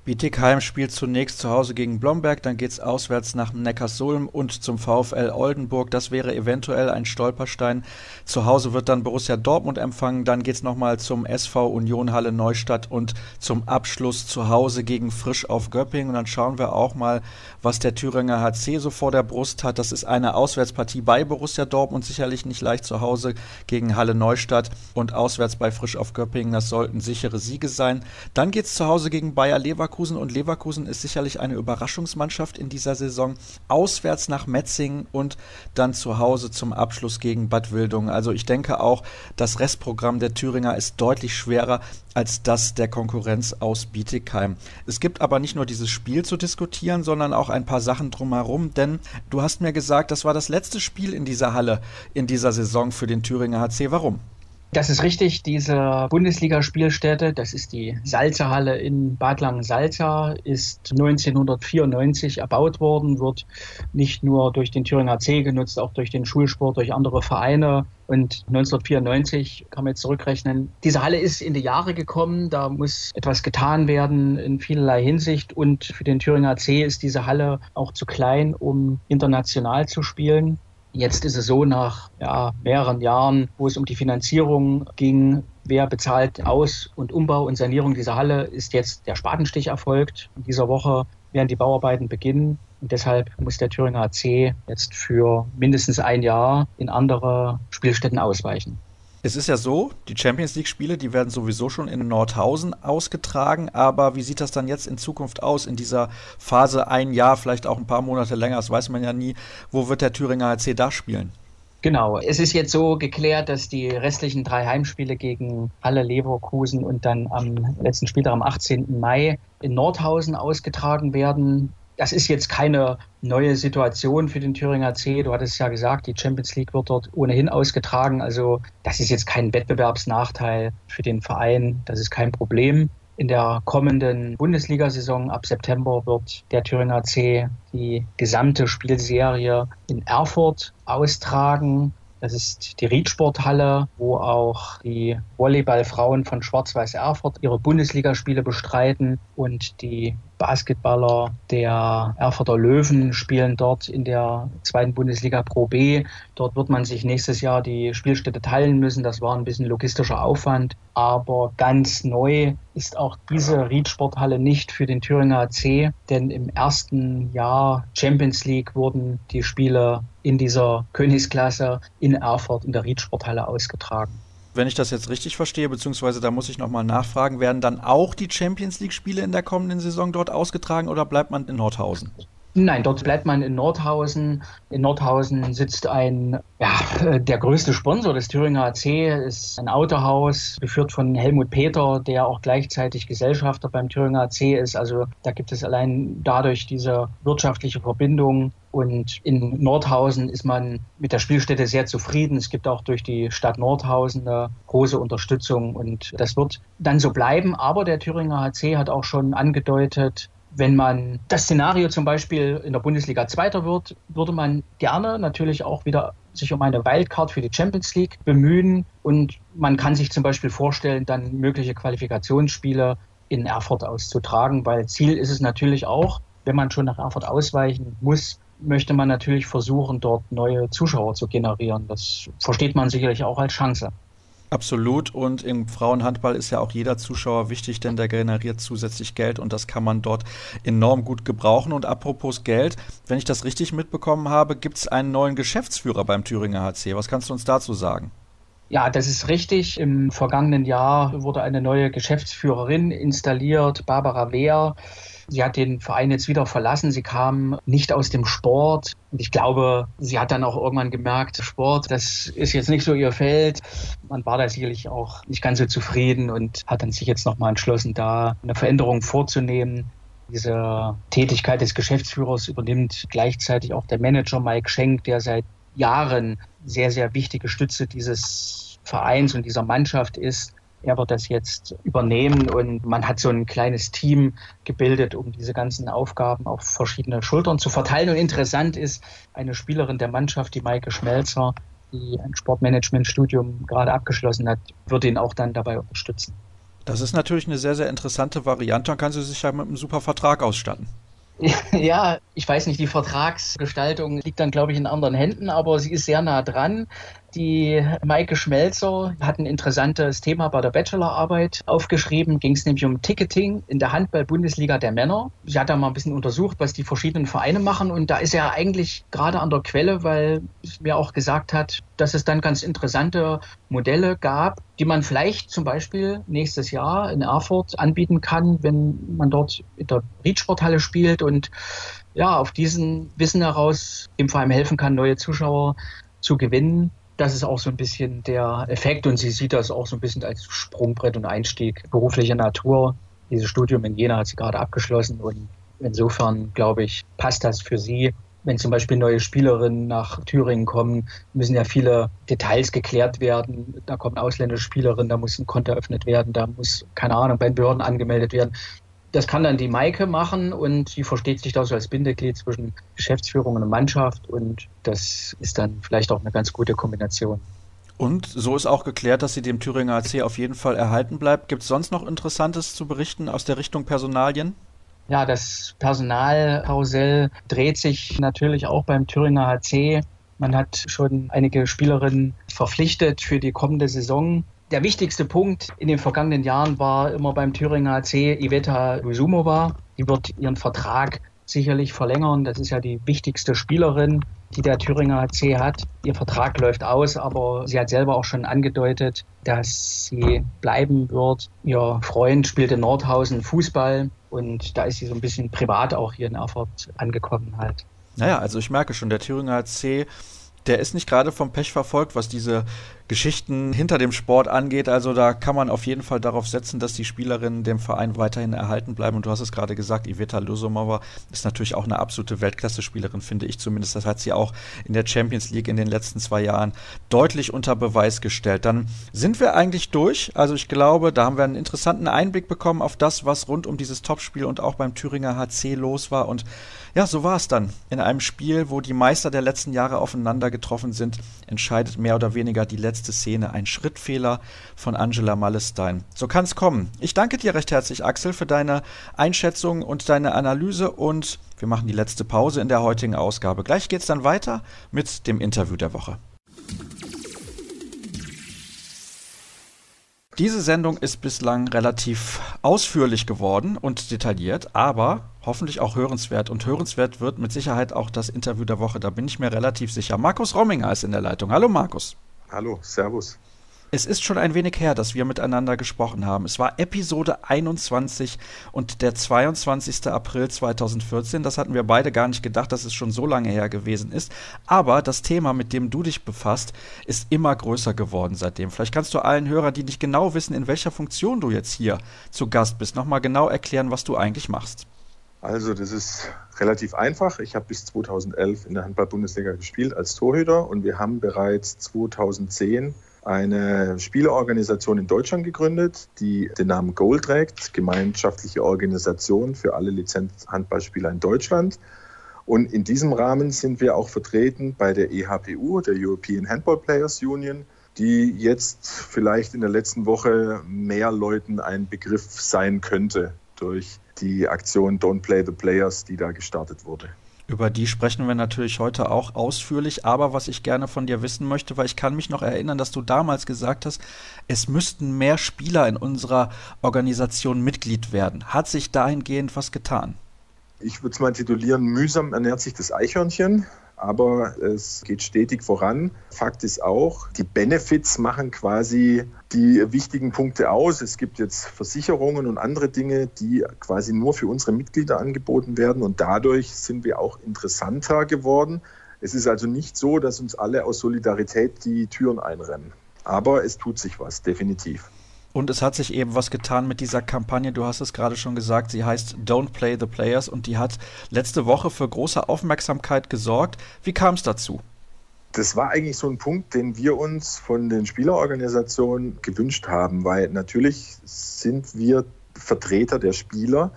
Bietigheim spielt zunächst zu Hause gegen Blomberg, dann geht es auswärts nach Neckarsulm und zum VfL Oldenburg. Das wäre eventuell ein Stolperstein. Zu Hause wird dann Borussia Dortmund empfangen, dann geht es nochmal zum SV Union Halle Neustadt und zum Abschluss zu Hause gegen Frisch auf Göppingen. Und dann schauen wir auch mal, was der Thüringer HC so vor der Brust hat. Das ist eine Auswärtspartie bei Borussia Dortmund, sicherlich nicht leicht zu Hause gegen Halle Neustadt und auswärts bei Frisch auf Göppingen. Das sollten sichere Siege sein. Dann geht es zu Hause gegen Bayer Leverkusen Leverkusen und Leverkusen ist sicherlich eine Überraschungsmannschaft in dieser Saison. Auswärts nach Metzingen und dann zu Hause zum Abschluss gegen Bad Wildungen. Also ich denke auch, das Restprogramm der Thüringer ist deutlich schwerer als das der Konkurrenz aus Bietigheim. Es gibt aber nicht nur dieses Spiel zu diskutieren, sondern auch ein paar Sachen drumherum, denn du hast mir gesagt, das war das letzte Spiel in dieser Halle in dieser Saison für den Thüringer HC. Warum? Das ist richtig, diese Bundesligaspielstätte, das ist die Salzerhalle in Bad Langensalza, ist 1994 erbaut worden, wird nicht nur durch den Thüringer C genutzt, auch durch den Schulsport, durch andere Vereine. Und 1994 kann man jetzt zurückrechnen. Diese Halle ist in die Jahre gekommen, da muss etwas getan werden in vielerlei Hinsicht. Und für den Thüringer C ist diese Halle auch zu klein, um international zu spielen. Jetzt ist es so, nach ja, mehreren Jahren, wo es um die Finanzierung ging, wer bezahlt Aus- und Umbau und Sanierung dieser Halle, ist jetzt der Spatenstich erfolgt. In dieser Woche werden die Bauarbeiten beginnen. Und deshalb muss der Thüringer AC jetzt für mindestens ein Jahr in andere Spielstätten ausweichen. Es ist ja so, die Champions League-Spiele, die werden sowieso schon in Nordhausen ausgetragen, aber wie sieht das dann jetzt in Zukunft aus, in dieser Phase ein Jahr, vielleicht auch ein paar Monate länger, das weiß man ja nie. Wo wird der Thüringer HC da spielen? Genau, es ist jetzt so geklärt, dass die restlichen drei Heimspiele gegen Halle Leverkusen und dann am letzten Spieltag am 18. Mai in Nordhausen ausgetragen werden. Das ist jetzt keine neue Situation für den Thüringer C. Du hattest ja gesagt, die Champions League wird dort ohnehin ausgetragen. Also das ist jetzt kein Wettbewerbsnachteil für den Verein. Das ist kein Problem. In der kommenden Bundesliga-Saison ab September wird der Thüringer C die gesamte Spielserie in Erfurt austragen. Das ist die Riedsporthalle, wo auch die Volleyballfrauen von Schwarz-Weiß Erfurt ihre Bundesligaspiele bestreiten und die Basketballer der Erfurter Löwen spielen dort in der zweiten Bundesliga Pro B. Dort wird man sich nächstes Jahr die Spielstätte teilen müssen. Das war ein bisschen logistischer Aufwand. Aber ganz neu ist auch diese Riedsporthalle nicht für den Thüringer AC, denn im ersten Jahr Champions League wurden die Spiele in dieser Königsklasse in Erfurt in der Riedsporthalle ausgetragen wenn ich das jetzt richtig verstehe, beziehungsweise da muss ich nochmal nachfragen, werden dann auch die Champions League-Spiele in der kommenden Saison dort ausgetragen oder bleibt man in Nordhausen? Nein, dort bleibt man in Nordhausen. In Nordhausen sitzt ein, ja, der größte Sponsor des Thüringer AC, ist ein Autohaus, geführt von Helmut Peter, der auch gleichzeitig Gesellschafter beim Thüringer AC ist. Also da gibt es allein dadurch diese wirtschaftliche Verbindung. Und in Nordhausen ist man mit der Spielstätte sehr zufrieden. Es gibt auch durch die Stadt Nordhausen eine große Unterstützung und das wird dann so bleiben. Aber der Thüringer HC hat auch schon angedeutet, wenn man das Szenario zum Beispiel in der Bundesliga Zweiter wird, würde man gerne natürlich auch wieder sich um eine Wildcard für die Champions League bemühen. Und man kann sich zum Beispiel vorstellen, dann mögliche Qualifikationsspiele in Erfurt auszutragen, weil Ziel ist es natürlich auch, wenn man schon nach Erfurt ausweichen muss, möchte man natürlich versuchen, dort neue Zuschauer zu generieren. Das versteht man sicherlich auch als Chance. Absolut. Und im Frauenhandball ist ja auch jeder Zuschauer wichtig, denn der generiert zusätzlich Geld und das kann man dort enorm gut gebrauchen. Und apropos Geld, wenn ich das richtig mitbekommen habe, gibt es einen neuen Geschäftsführer beim Thüringer HC. Was kannst du uns dazu sagen? Ja, das ist richtig. Im vergangenen Jahr wurde eine neue Geschäftsführerin installiert, Barbara Wehr Sie hat den Verein jetzt wieder verlassen. Sie kam nicht aus dem Sport. Und ich glaube, sie hat dann auch irgendwann gemerkt, Sport, das ist jetzt nicht so ihr Feld. Man war da sicherlich auch nicht ganz so zufrieden und hat dann sich jetzt nochmal entschlossen, da eine Veränderung vorzunehmen. Diese Tätigkeit des Geschäftsführers übernimmt gleichzeitig auch der Manager Mike Schenk, der seit Jahren sehr, sehr wichtige Stütze dieses Vereins und dieser Mannschaft ist. Er wird das jetzt übernehmen und man hat so ein kleines Team gebildet, um diese ganzen Aufgaben auf verschiedene Schultern zu verteilen. Und interessant ist, eine Spielerin der Mannschaft, die Maike Schmelzer, die ein Sportmanagement-Studium gerade abgeschlossen hat, wird ihn auch dann dabei unterstützen. Das ist natürlich eine sehr, sehr interessante Variante. Dann kann sie sich ja mit einem super Vertrag ausstatten. [LAUGHS] Ja, ich weiß nicht, die Vertragsgestaltung liegt dann, glaube ich, in anderen Händen, aber sie ist sehr nah dran. Die Maike Schmelzer hat ein interessantes Thema bei der Bachelorarbeit aufgeschrieben. Ging es nämlich um Ticketing in der Handball-Bundesliga der Männer. Sie hat da mal ein bisschen untersucht, was die verschiedenen Vereine machen. Und da ist er eigentlich gerade an der Quelle, weil es mir auch gesagt hat, dass es dann ganz interessante Modelle gab, die man vielleicht zum Beispiel nächstes Jahr in Erfurt anbieten kann, wenn man dort in der Riedsporthalle spielt und ja, auf diesen Wissen heraus dem Verein helfen kann, neue Zuschauer zu gewinnen das ist auch so ein bisschen der Effekt und sie sieht das auch so ein bisschen als Sprungbrett und Einstieg beruflicher Natur. Dieses Studium in Jena hat sie gerade abgeschlossen und insofern glaube ich, passt das für sie. Wenn zum Beispiel neue Spielerinnen nach Thüringen kommen, müssen ja viele Details geklärt werden. Da kommen ausländische Spielerinnen, da muss ein Konto eröffnet werden, da muss, keine Ahnung, bei den Behörden angemeldet werden. Das kann dann die Maike machen und die versteht sich da so als Bindeglied zwischen Geschäftsführung und Mannschaft und das ist dann vielleicht auch eine ganz gute Kombination. Und so ist auch geklärt, dass sie dem Thüringer AC auf jeden Fall erhalten bleibt. Gibt es sonst noch Interessantes zu berichten aus der Richtung Personalien? Ja, das Personalkarussell dreht sich natürlich auch beim Thüringer HC. Man hat schon einige Spielerinnen verpflichtet für die kommende Saison. Der wichtigste Punkt in den vergangenen Jahren war immer beim Thüringer AC Iveta Luzumova. Die wird ihren Vertrag sicherlich verlängern. Das ist ja die wichtigste Spielerin, die der Thüringer AC hat. Ihr Vertrag läuft aus, aber sie hat selber auch schon angedeutet, dass sie bleiben wird. Ihr Freund spielt in Nordhausen Fußball und da ist sie so ein bisschen privat auch hier in Erfurt angekommen halt. Naja, also ich merke schon, der Thüringer AC der ist nicht gerade vom Pech verfolgt, was diese Geschichten hinter dem Sport angeht. Also da kann man auf jeden Fall darauf setzen, dass die Spielerinnen dem Verein weiterhin erhalten bleiben. Und du hast es gerade gesagt, Iveta Lusomova ist natürlich auch eine absolute Weltklasse-Spielerin, finde ich zumindest. Das hat sie auch in der Champions League in den letzten zwei Jahren deutlich unter Beweis gestellt. Dann sind wir eigentlich durch. Also ich glaube, da haben wir einen interessanten Einblick bekommen auf das, was rund um dieses Topspiel und auch beim Thüringer HC los war. Und ja, so war es dann. In einem Spiel, wo die Meister der letzten Jahre aufeinander getroffen sind, entscheidet mehr oder weniger die letzte Szene. Ein Schrittfehler von Angela Mallestein. So kann es kommen. Ich danke dir recht herzlich, Axel, für deine Einschätzung und deine Analyse und wir machen die letzte Pause in der heutigen Ausgabe. Gleich geht es dann weiter mit dem Interview der Woche. Diese Sendung ist bislang relativ ausführlich geworden und detailliert, aber hoffentlich auch hörenswert. Und hörenswert wird mit Sicherheit auch das Interview der Woche, da bin ich mir relativ sicher. Markus Romminger ist in der Leitung. Hallo Markus. Hallo, Servus. Es ist schon ein wenig her, dass wir miteinander gesprochen haben. Es war Episode 21 und der 22. April 2014. Das hatten wir beide gar nicht gedacht, dass es schon so lange her gewesen ist. Aber das Thema, mit dem du dich befasst, ist immer größer geworden seitdem. Vielleicht kannst du allen Hörern, die nicht genau wissen, in welcher Funktion du jetzt hier zu Gast bist, nochmal genau erklären, was du eigentlich machst. Also das ist relativ einfach. Ich habe bis 2011 in der Handball-Bundesliga gespielt als Torhüter und wir haben bereits 2010 eine Spieleorganisation in Deutschland gegründet, die den Namen Goal trägt, gemeinschaftliche Organisation für alle Lizenzhandballspieler in Deutschland. Und in diesem Rahmen sind wir auch vertreten bei der EHPU, der European Handball Players Union, die jetzt vielleicht in der letzten Woche mehr Leuten ein Begriff sein könnte durch die Aktion Don't Play the Players, die da gestartet wurde. Über die sprechen wir natürlich heute auch ausführlich, aber was ich gerne von dir wissen möchte, weil ich kann mich noch erinnern, dass du damals gesagt hast, es müssten mehr Spieler in unserer Organisation Mitglied werden. Hat sich dahingehend was getan? Ich würde es mal titulieren, mühsam ernährt sich das Eichhörnchen. Aber es geht stetig voran. Fakt ist auch, die Benefits machen quasi die wichtigen Punkte aus. Es gibt jetzt Versicherungen und andere Dinge, die quasi nur für unsere Mitglieder angeboten werden und dadurch sind wir auch interessanter geworden. Es ist also nicht so, dass uns alle aus Solidarität die Türen einrennen. Aber es tut sich was, definitiv. Und es hat sich eben was getan mit dieser Kampagne. Du hast es gerade schon gesagt. Sie heißt Don't Play the Players und die hat letzte Woche für große Aufmerksamkeit gesorgt. Wie kam es dazu? Das war eigentlich so ein Punkt, den wir uns von den Spielerorganisationen gewünscht haben, weil natürlich sind wir Vertreter der Spieler,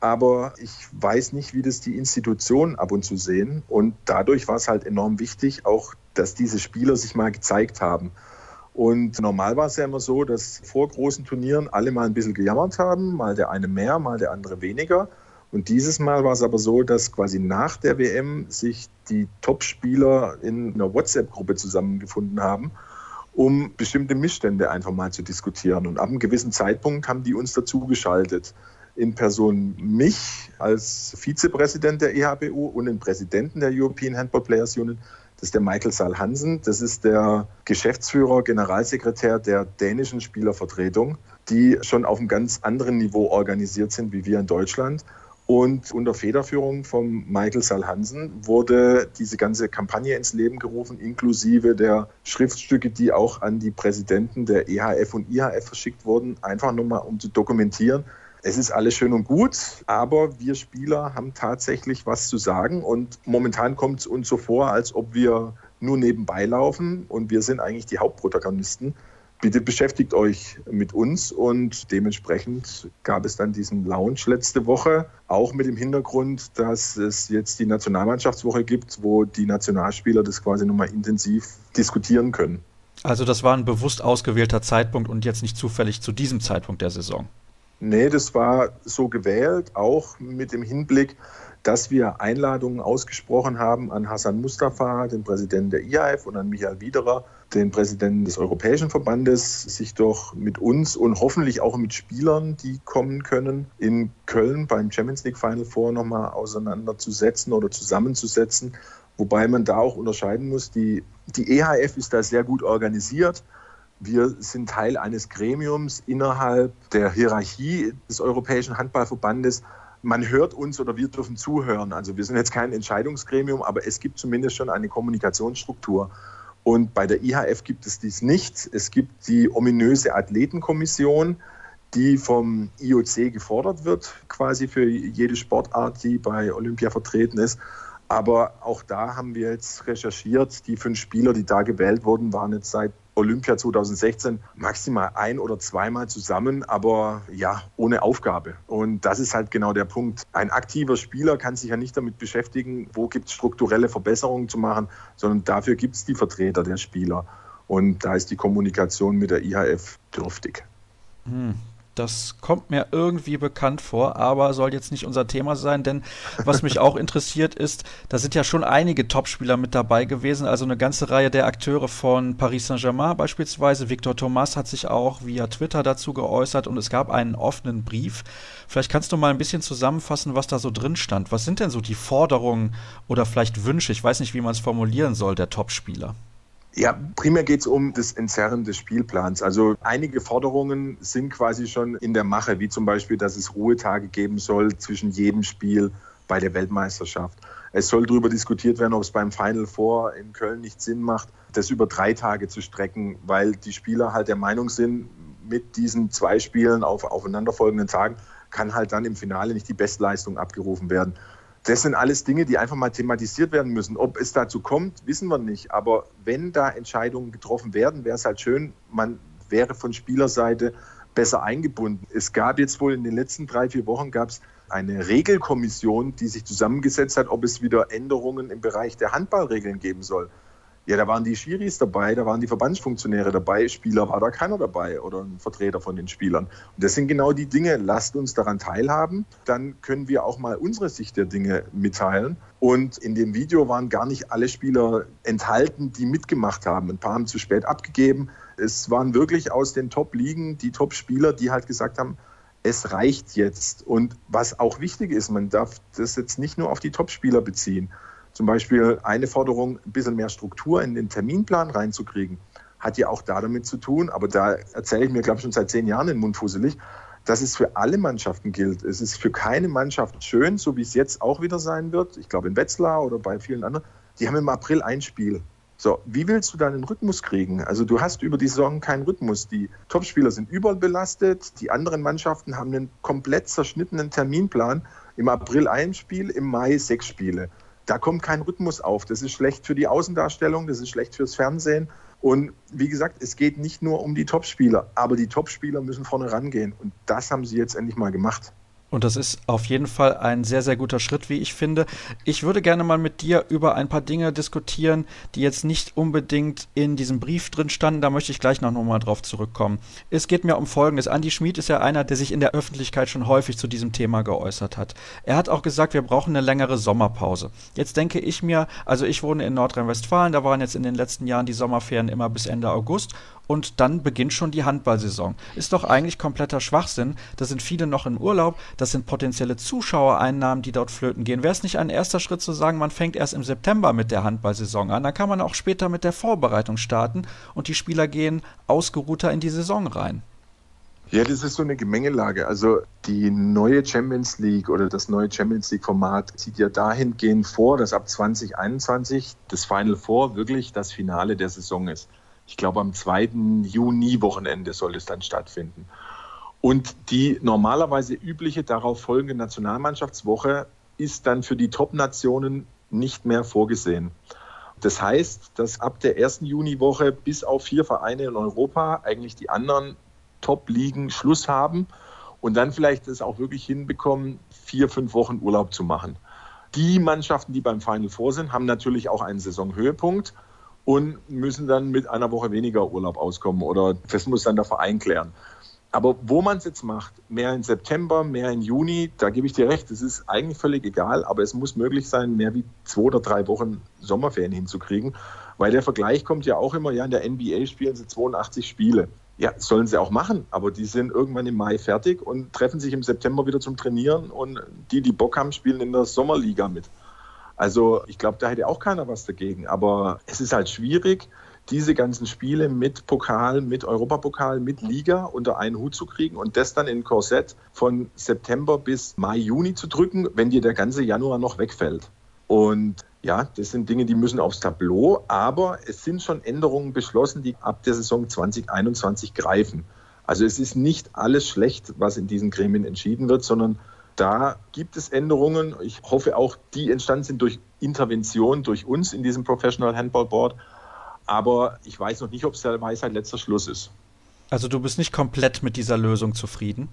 aber ich weiß nicht, wie das die Institutionen ab und zu sehen. Und dadurch war es halt enorm wichtig, auch dass diese Spieler sich mal gezeigt haben. Und normal war es ja immer so, dass vor großen Turnieren alle mal ein bisschen gejammert haben, mal der eine mehr, mal der andere weniger. Und dieses Mal war es aber so, dass quasi nach der WM sich die Top-Spieler in einer WhatsApp-Gruppe zusammengefunden haben, um bestimmte Missstände einfach mal zu diskutieren. Und ab einem gewissen Zeitpunkt haben die uns dazu geschaltet. In Person mich als Vizepräsident der EHBU und den Präsidenten der European Handball Players Union das ist der Michael Saal Hansen. Das ist der Geschäftsführer, Generalsekretär der dänischen Spielervertretung, die schon auf einem ganz anderen Niveau organisiert sind wie wir in Deutschland. Und unter Federführung von Michael Saal Hansen wurde diese ganze Kampagne ins Leben gerufen, inklusive der Schriftstücke, die auch an die Präsidenten der EHF und IHF verschickt wurden, einfach nochmal um zu dokumentieren, es ist alles schön und gut, aber wir Spieler haben tatsächlich was zu sagen und momentan kommt es uns so vor, als ob wir nur nebenbei laufen und wir sind eigentlich die Hauptprotagonisten. Bitte beschäftigt euch mit uns und dementsprechend gab es dann diesen Lounge letzte Woche, auch mit dem Hintergrund, dass es jetzt die Nationalmannschaftswoche gibt, wo die Nationalspieler das quasi nochmal intensiv diskutieren können. Also das war ein bewusst ausgewählter Zeitpunkt und jetzt nicht zufällig zu diesem Zeitpunkt der Saison. Nee, das war so gewählt, auch mit dem Hinblick, dass wir Einladungen ausgesprochen haben an Hassan Mustafa, den Präsidenten der IAF, und an Michael Wiederer, den Präsidenten des Europäischen Verbandes, sich doch mit uns und hoffentlich auch mit Spielern, die kommen können, in Köln beim Champions League Final Four nochmal auseinanderzusetzen oder zusammenzusetzen. Wobei man da auch unterscheiden muss, die, die EHF ist da sehr gut organisiert. Wir sind Teil eines Gremiums innerhalb der Hierarchie des Europäischen Handballverbandes. Man hört uns oder wir dürfen zuhören. Also wir sind jetzt kein Entscheidungsgremium, aber es gibt zumindest schon eine Kommunikationsstruktur. Und bei der IHF gibt es dies nicht. Es gibt die ominöse Athletenkommission, die vom IOC gefordert wird, quasi für jede Sportart, die bei Olympia vertreten ist. Aber auch da haben wir jetzt recherchiert. Die fünf Spieler, die da gewählt wurden, waren jetzt seit Olympia 2016 maximal ein oder zweimal zusammen, aber ja, ohne Aufgabe. Und das ist halt genau der Punkt. Ein aktiver Spieler kann sich ja nicht damit beschäftigen, wo gibt es strukturelle Verbesserungen zu machen, sondern dafür gibt es die Vertreter der Spieler. Und da ist die Kommunikation mit der IHF dürftig. Hm. Das kommt mir irgendwie bekannt vor, aber soll jetzt nicht unser Thema sein, denn was mich auch interessiert ist, da sind ja schon einige Topspieler mit dabei gewesen, also eine ganze Reihe der Akteure von Paris Saint-Germain beispielsweise. Victor Thomas hat sich auch via Twitter dazu geäußert und es gab einen offenen Brief. Vielleicht kannst du mal ein bisschen zusammenfassen, was da so drin stand. Was sind denn so die Forderungen oder vielleicht Wünsche, ich weiß nicht, wie man es formulieren soll, der Topspieler? Ja, primär geht es um das Entzerren des Spielplans. Also einige Forderungen sind quasi schon in der Mache, wie zum Beispiel, dass es Ruhetage geben soll zwischen jedem Spiel bei der Weltmeisterschaft. Es soll darüber diskutiert werden, ob es beim Final Four in Köln nicht Sinn macht, das über drei Tage zu strecken, weil die Spieler halt der Meinung sind, mit diesen zwei Spielen auf aufeinanderfolgenden Tagen kann halt dann im Finale nicht die Bestleistung abgerufen werden. Das sind alles Dinge, die einfach mal thematisiert werden müssen. Ob es dazu kommt, wissen wir nicht. Aber wenn da Entscheidungen getroffen werden, wäre es halt schön, man wäre von Spielerseite besser eingebunden. Es gab jetzt wohl in den letzten drei, vier Wochen gab es eine Regelkommission, die sich zusammengesetzt hat, ob es wieder Änderungen im Bereich der Handballregeln geben soll. Ja, da waren die Schiris dabei, da waren die Verbandsfunktionäre dabei, Spieler war da keiner dabei oder ein Vertreter von den Spielern. Und das sind genau die Dinge, lasst uns daran teilhaben, dann können wir auch mal unsere Sicht der Dinge mitteilen. Und in dem Video waren gar nicht alle Spieler enthalten, die mitgemacht haben. Ein paar haben zu spät abgegeben. Es waren wirklich aus den Top-Ligen die Top-Spieler, die halt gesagt haben, es reicht jetzt. Und was auch wichtig ist, man darf das jetzt nicht nur auf die Top-Spieler beziehen Zum Beispiel eine Forderung, ein bisschen mehr Struktur in den Terminplan reinzukriegen, hat ja auch da damit zu tun, aber da erzähle ich mir, glaube ich, schon seit zehn Jahren den Mund fusselig, dass es für alle Mannschaften gilt. Es ist für keine Mannschaft schön, so wie es jetzt auch wieder sein wird. Ich glaube in Wetzlar oder bei vielen anderen. Die haben im April ein Spiel. So, wie willst du da einen Rhythmus kriegen? Also du hast über die Saison keinen Rhythmus. Die Topspieler sind überbelastet, die anderen Mannschaften haben einen komplett zerschnittenen Terminplan. Im April ein Spiel, im Mai sechs Spiele. Da kommt kein Rhythmus auf. Das ist schlecht für die Außendarstellung, das ist schlecht fürs Fernsehen. Und wie gesagt, es geht nicht nur um die Topspieler, aber die Topspieler müssen vorne rangehen. Und das haben sie jetzt endlich mal gemacht. Und das ist auf jeden Fall ein sehr, sehr guter Schritt, wie ich finde. Ich würde gerne mal mit dir über ein paar Dinge diskutieren, die jetzt nicht unbedingt in diesem Brief drin standen. Da möchte ich gleich noch mal drauf zurückkommen. Es geht mir um Folgendes. Andi Schmid ist ja einer, der sich in der Öffentlichkeit schon häufig zu diesem Thema geäußert hat. Er hat auch gesagt, wir brauchen eine längere Sommerpause. Jetzt denke ich mir, also ich wohne in Nordrhein-Westfalen, da waren jetzt in den letzten Jahren die Sommerferien immer bis Ende August und dann beginnt schon die Handballsaison. Ist doch eigentlich kompletter Schwachsinn. Da sind viele noch im Urlaub, das sind potenzielle Zuschauereinnahmen, die dort flöten gehen. Wäre es nicht ein erster Schritt zu sagen, man fängt erst im September mit der Handballsaison an, dann kann man auch später mit der Vorbereitung starten und die Spieler gehen ausgeruhter in die Saison rein. Ja, das ist so eine Gemengelage. Also die neue Champions League oder das neue Champions League-Format sieht ja dahingehend vor, dass ab 2021 das Final Four wirklich das Finale der Saison ist. Ich glaube, am 2. Juni-Wochenende soll es dann stattfinden. Und die normalerweise übliche darauf folgende Nationalmannschaftswoche ist dann für die Top-Nationen nicht mehr vorgesehen. Das heißt, dass ab der ersten Juniwoche bis auf vier Vereine in Europa eigentlich die anderen Top-Ligen Schluss haben und dann vielleicht es auch wirklich hinbekommen, vier, fünf Wochen Urlaub zu machen. Die Mannschaften, die beim Final Four sind, haben natürlich auch einen Saisonhöhepunkt und müssen dann mit einer Woche weniger Urlaub auskommen oder das muss dann der Verein klären. Aber wo man es jetzt macht, mehr im September, mehr im Juni, da gebe ich dir recht, es ist eigentlich völlig egal, aber es muss möglich sein, mehr wie zwei oder drei Wochen Sommerferien hinzukriegen, weil der Vergleich kommt ja auch immer, ja, in der NBA spielen sie 82 Spiele. Ja, sollen sie auch machen, aber die sind irgendwann im Mai fertig und treffen sich im September wieder zum Trainieren und die, die Bock haben, spielen in der Sommerliga mit. Also ich glaube, da hätte auch keiner was dagegen. Aber es ist halt schwierig, diese ganzen Spiele mit Pokal, mit Europapokal, mit Liga unter einen Hut zu kriegen und das dann in Korsett von September bis Mai, Juni zu drücken, wenn dir der ganze Januar noch wegfällt. Und ja, das sind Dinge, die müssen aufs Tableau, aber es sind schon Änderungen beschlossen, die ab der Saison 2021 greifen. Also es ist nicht alles schlecht, was in diesen Gremien entschieden wird, sondern da gibt es Änderungen. Ich hoffe auch, die entstanden sind durch Intervention durch uns in diesem Professional Handball Board. Aber ich weiß noch nicht, ob es der Weisheit letzter Schluss ist. Also du bist nicht komplett mit dieser Lösung zufrieden?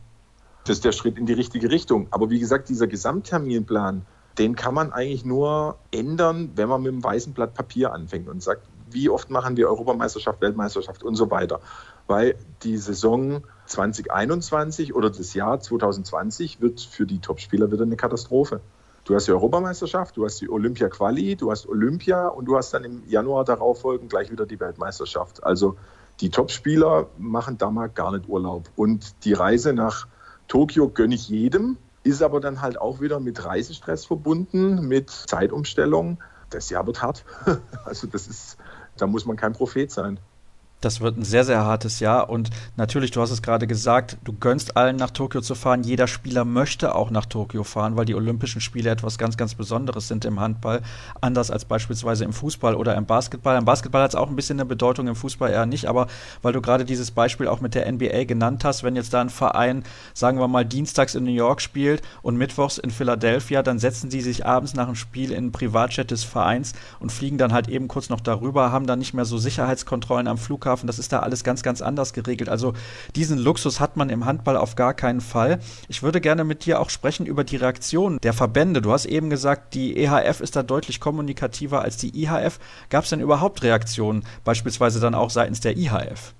Das ist der Schritt in die richtige Richtung. Aber wie gesagt, dieser Gesamtterminplan, den kann man eigentlich nur ändern, wenn man mit einem weißen Blatt Papier anfängt und sagt, wie oft machen wir Europameisterschaft, Weltmeisterschaft und so weiter. Weil die Saison 2021 oder das Jahr 2020 wird für die Topspieler wieder eine Katastrophe. Du hast die Europameisterschaft, du hast die Olympia-Quali, du hast Olympia und du hast dann im Januar darauf folgend gleich wieder die Weltmeisterschaft. Also die Topspieler machen da mal gar nicht Urlaub. Und die Reise nach Tokio gönne ich jedem, ist aber dann halt auch wieder mit Reisestress verbunden, mit Zeitumstellung. Das Jahr wird hart. [LAUGHS] Also das ist, da muss man kein Prophet sein. Das wird ein sehr, sehr hartes Jahr. Und natürlich, du hast es gerade gesagt, du gönnst allen nach Tokio zu fahren. Jeder Spieler möchte auch nach Tokio fahren, weil die Olympischen Spiele etwas ganz, ganz Besonderes sind im Handball. Anders als beispielsweise im Fußball oder im Basketball. Im Basketball hat es auch ein bisschen eine Bedeutung, im Fußball eher nicht. Aber weil du gerade dieses Beispiel auch mit der NBA genannt hast, wenn jetzt da ein Verein, sagen wir mal, dienstags in New York spielt und mittwochs in Philadelphia, dann setzen sie sich abends nach dem Spiel in ein Privatjet des Vereins und fliegen dann halt eben kurz noch darüber, haben dann nicht mehr so Sicherheitskontrollen am Flughafen Flughafen. Das ist da alles ganz, ganz anders geregelt. Also diesen Luxus hat man im Handball auf gar keinen Fall. Ich würde gerne mit dir auch sprechen über die Reaktion der Verbände. Du hast eben gesagt, die EHF ist da deutlich kommunikativer als die IHF. Gab es denn überhaupt Reaktionen, beispielsweise dann auch seitens der IHF?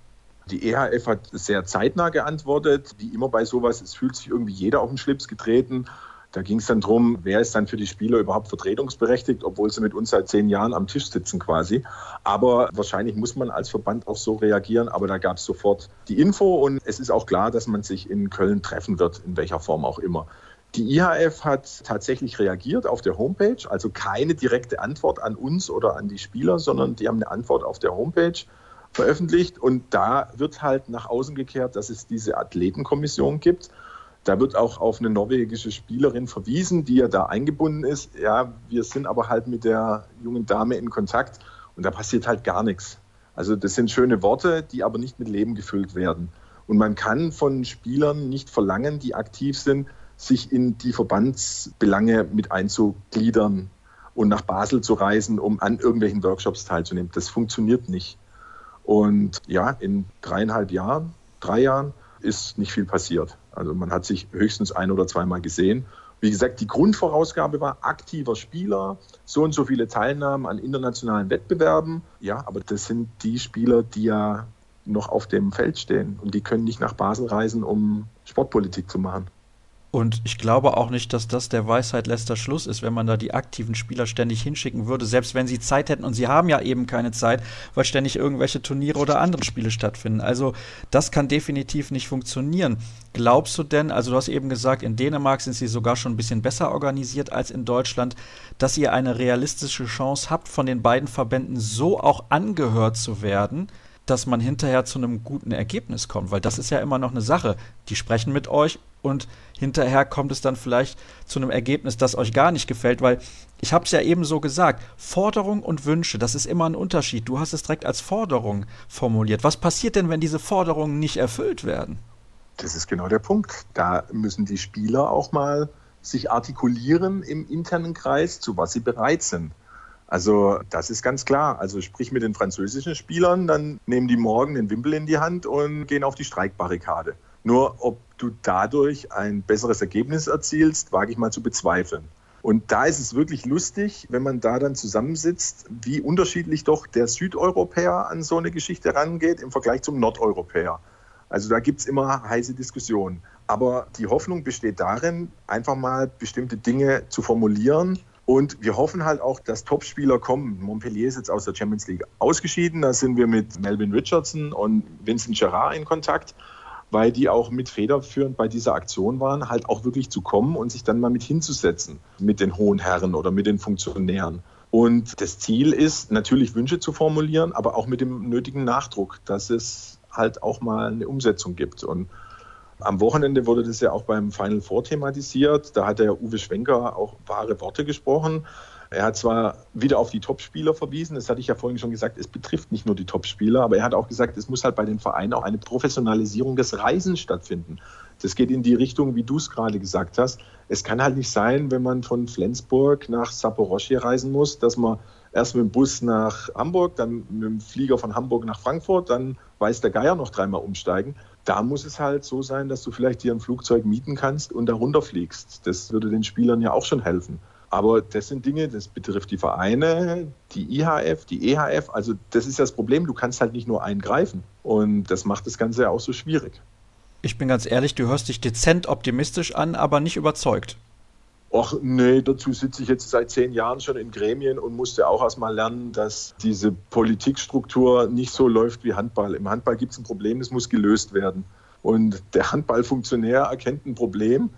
Die EHF hat sehr zeitnah geantwortet, wie immer bei sowas, es fühlt sich irgendwie jeder auf den Schlips getreten. Da ging es dann darum, wer ist dann für die Spieler überhaupt vertretungsberechtigt, obwohl sie mit uns seit zehn Jahren am Tisch sitzen quasi. Aber wahrscheinlich muss man als Verband auch so reagieren. Aber da gab es sofort die Info und es ist auch klar, dass man sich in Köln treffen wird, in welcher Form auch immer. Die IHF hat tatsächlich reagiert auf der Homepage, also keine direkte Antwort an uns oder an die Spieler, sondern die haben eine Antwort auf der Homepage veröffentlicht und da wird halt nach außen gekehrt, dass es diese Athletenkommission gibt. Da wird auch auf eine norwegische Spielerin verwiesen, die ja da eingebunden ist. Ja, wir sind aber halt mit der jungen Dame in Kontakt und da passiert halt gar nichts. Also das sind schöne Worte, die aber nicht mit Leben gefüllt werden. Und man kann von Spielern nicht verlangen, die aktiv sind, sich in die Verbandsbelange mit einzugliedern und nach Basel zu reisen, um an irgendwelchen Workshops teilzunehmen. Das funktioniert nicht. Und ja, in dreieinhalb Jahren, drei Jahren ist nicht viel passiert. Also man hat sich höchstens ein oder zweimal gesehen. Wie gesagt, die Grundvorausgabe war aktiver Spieler, so und so viele Teilnahmen an internationalen Wettbewerben. Ja, aber das sind die Spieler, die ja noch auf dem Feld stehen und die können nicht nach Basel reisen, um Sportpolitik zu machen. Und ich glaube auch nicht, dass das der Weisheit letzter Schluss ist, wenn man da die aktiven Spieler ständig hinschicken würde, selbst wenn sie Zeit hätten. Und sie haben ja eben keine Zeit, weil ständig irgendwelche Turniere oder andere Spiele stattfinden. Also das kann definitiv nicht funktionieren. Glaubst du denn, also du hast eben gesagt, in Dänemark sind sie sogar schon ein bisschen besser organisiert als in Deutschland, dass ihr eine realistische Chance habt, von den beiden Verbänden so auch angehört zu werden, dass man hinterher zu einem guten Ergebnis kommt, weil das ist ja immer noch eine Sache. Die sprechen mit euch und hinterher kommt es dann vielleicht zu einem Ergebnis, das euch gar nicht gefällt, weil ich habe es ja eben so gesagt, Forderung und Wünsche, das ist immer ein Unterschied. Du hast es direkt als Forderung formuliert. Was passiert denn, wenn diese Forderungen nicht erfüllt werden? Das ist genau der Punkt. Da müssen die Spieler auch mal sich artikulieren im internen Kreis, zu was sie bereit sind. Also das ist ganz klar. Also sprich mit den französischen Spielern, dann nehmen die morgen den Wimpel in die Hand und gehen auf die Streikbarrikade. Nur ob du dadurch ein besseres Ergebnis erzielst, wage ich mal zu bezweifeln. Und da ist es wirklich lustig, wenn man da dann zusammensitzt, wie unterschiedlich doch der Südeuropäer an so eine Geschichte rangeht im Vergleich zum Nordeuropäer. Also da gibt es immer heiße Diskussionen. Aber die Hoffnung besteht darin, einfach mal bestimmte Dinge zu formulieren, und wir hoffen halt auch, dass Topspieler kommen. Montpellier ist jetzt aus der Champions League ausgeschieden. Da sind wir mit Melvin Richardson und Vincent Gerard in Kontakt, weil die auch mit federführend bei dieser Aktion waren, halt auch wirklich zu kommen und sich dann mal mit hinzusetzen mit den hohen Herren oder mit den Funktionären. Und das Ziel ist natürlich Wünsche zu formulieren, aber auch mit dem nötigen Nachdruck, dass es halt auch mal eine Umsetzung gibt. Und am Wochenende wurde das ja auch beim Final Four thematisiert. Da hat der Uwe Schwenker auch wahre Worte gesprochen. Er hat zwar wieder auf die Topspieler verwiesen, das hatte ich ja vorhin schon gesagt, es betrifft nicht nur die Topspieler, aber er hat auch gesagt, es muss halt bei den Vereinen auch eine Professionalisierung des Reisens stattfinden. Das geht in die Richtung, wie du es gerade gesagt hast. Es kann halt nicht sein, wenn man von Flensburg nach Saporoschje reisen muss, dass man erst mit dem Bus nach Hamburg, dann mit dem Flieger von Hamburg nach Frankfurt, dann weiß der Geier noch dreimal umsteigen da muss es halt so sein, dass du vielleicht dir ein Flugzeug mieten kannst und da runterfliegst. Das würde den Spielern ja auch schon helfen. Aber das sind Dinge, das betrifft die Vereine, die IHF, die EHF. Also das ist das Problem, du kannst halt nicht nur eingreifen. Und das macht das Ganze ja auch so schwierig. Ich bin ganz ehrlich, du hörst dich dezent optimistisch an, aber nicht überzeugt. Ach nee, dazu sitze ich jetzt seit zehn Jahren schon in Gremien und musste auch erstmal lernen, dass diese Politikstruktur nicht so läuft wie Handball. Im Handball gibt es ein Problem, das muss gelöst werden. Und der Handballfunktionär erkennt ein Problem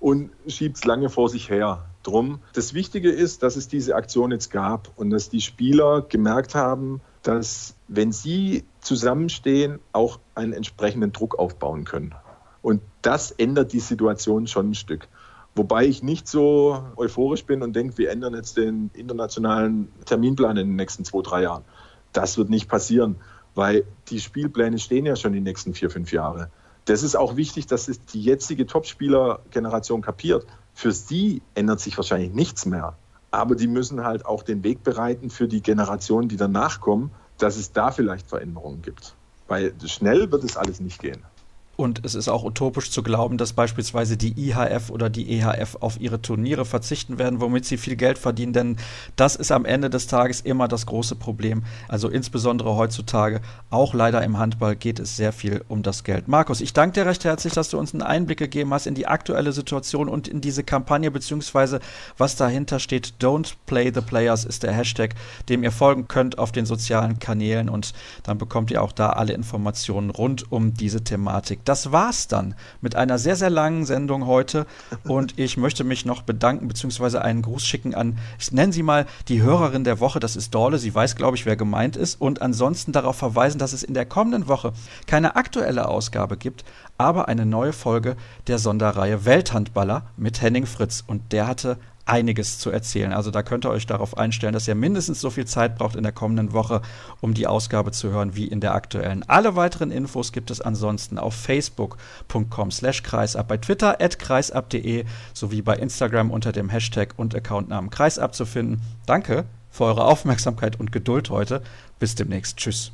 und schiebt es lange vor sich her. Drum. Das Wichtige ist, dass es diese Aktion jetzt gab und dass die Spieler gemerkt haben, dass wenn sie zusammenstehen, auch einen entsprechenden Druck aufbauen können. Und das ändert die Situation schon ein Stück. Wobei ich nicht so euphorisch bin und denke, wir ändern jetzt den internationalen Terminplan in den nächsten zwei, drei Jahren. Das wird nicht passieren, weil die Spielpläne stehen ja schon die nächsten vier, fünf Jahre. Das ist auch wichtig, dass es die jetzige Topspieler-Generation kapiert. Für sie ändert sich wahrscheinlich nichts mehr. Aber die müssen halt auch den Weg bereiten für die Generationen, die danach kommen, dass es da vielleicht Veränderungen gibt. Weil schnell wird es alles nicht gehen. Und es ist auch utopisch zu glauben, dass beispielsweise die IHF oder die EHF auf ihre Turniere verzichten werden, womit sie viel Geld verdienen. Denn das ist am Ende des Tages immer das große Problem. Also insbesondere heutzutage, auch leider im Handball, geht es sehr viel um das Geld. Markus, ich danke dir recht herzlich, dass du uns einen Einblick gegeben hast in die aktuelle Situation und in diese Kampagne, beziehungsweise was dahinter steht. Don't Play the Players ist der Hashtag, dem ihr folgen könnt auf den sozialen Kanälen und dann bekommt ihr auch da alle Informationen rund um diese Thematik Das war's dann mit einer sehr, sehr langen Sendung heute. Und ich möchte mich noch bedanken, beziehungsweise einen Gruß schicken an, ich nenne sie mal die Hörerin der Woche, das ist Dorle. Sie weiß, glaube ich, wer gemeint ist. Und ansonsten darauf verweisen, dass es in der kommenden Woche keine aktuelle Ausgabe gibt, aber eine neue Folge der Sonderreihe Welthandballer mit Henning Fritz. Und der hatte einiges zu erzählen. Also da könnt ihr euch darauf einstellen, dass ihr mindestens so viel Zeit braucht in der kommenden Woche, um die Ausgabe zu hören wie in der aktuellen. Alle weiteren Infos gibt es ansonsten auf facebook.com slash kreisab, bei Twitter at kreisab.de sowie bei Instagram unter dem Hashtag und Accountnamen kreisab zu finden. Danke für eure Aufmerksamkeit und Geduld heute. Bis demnächst. Tschüss.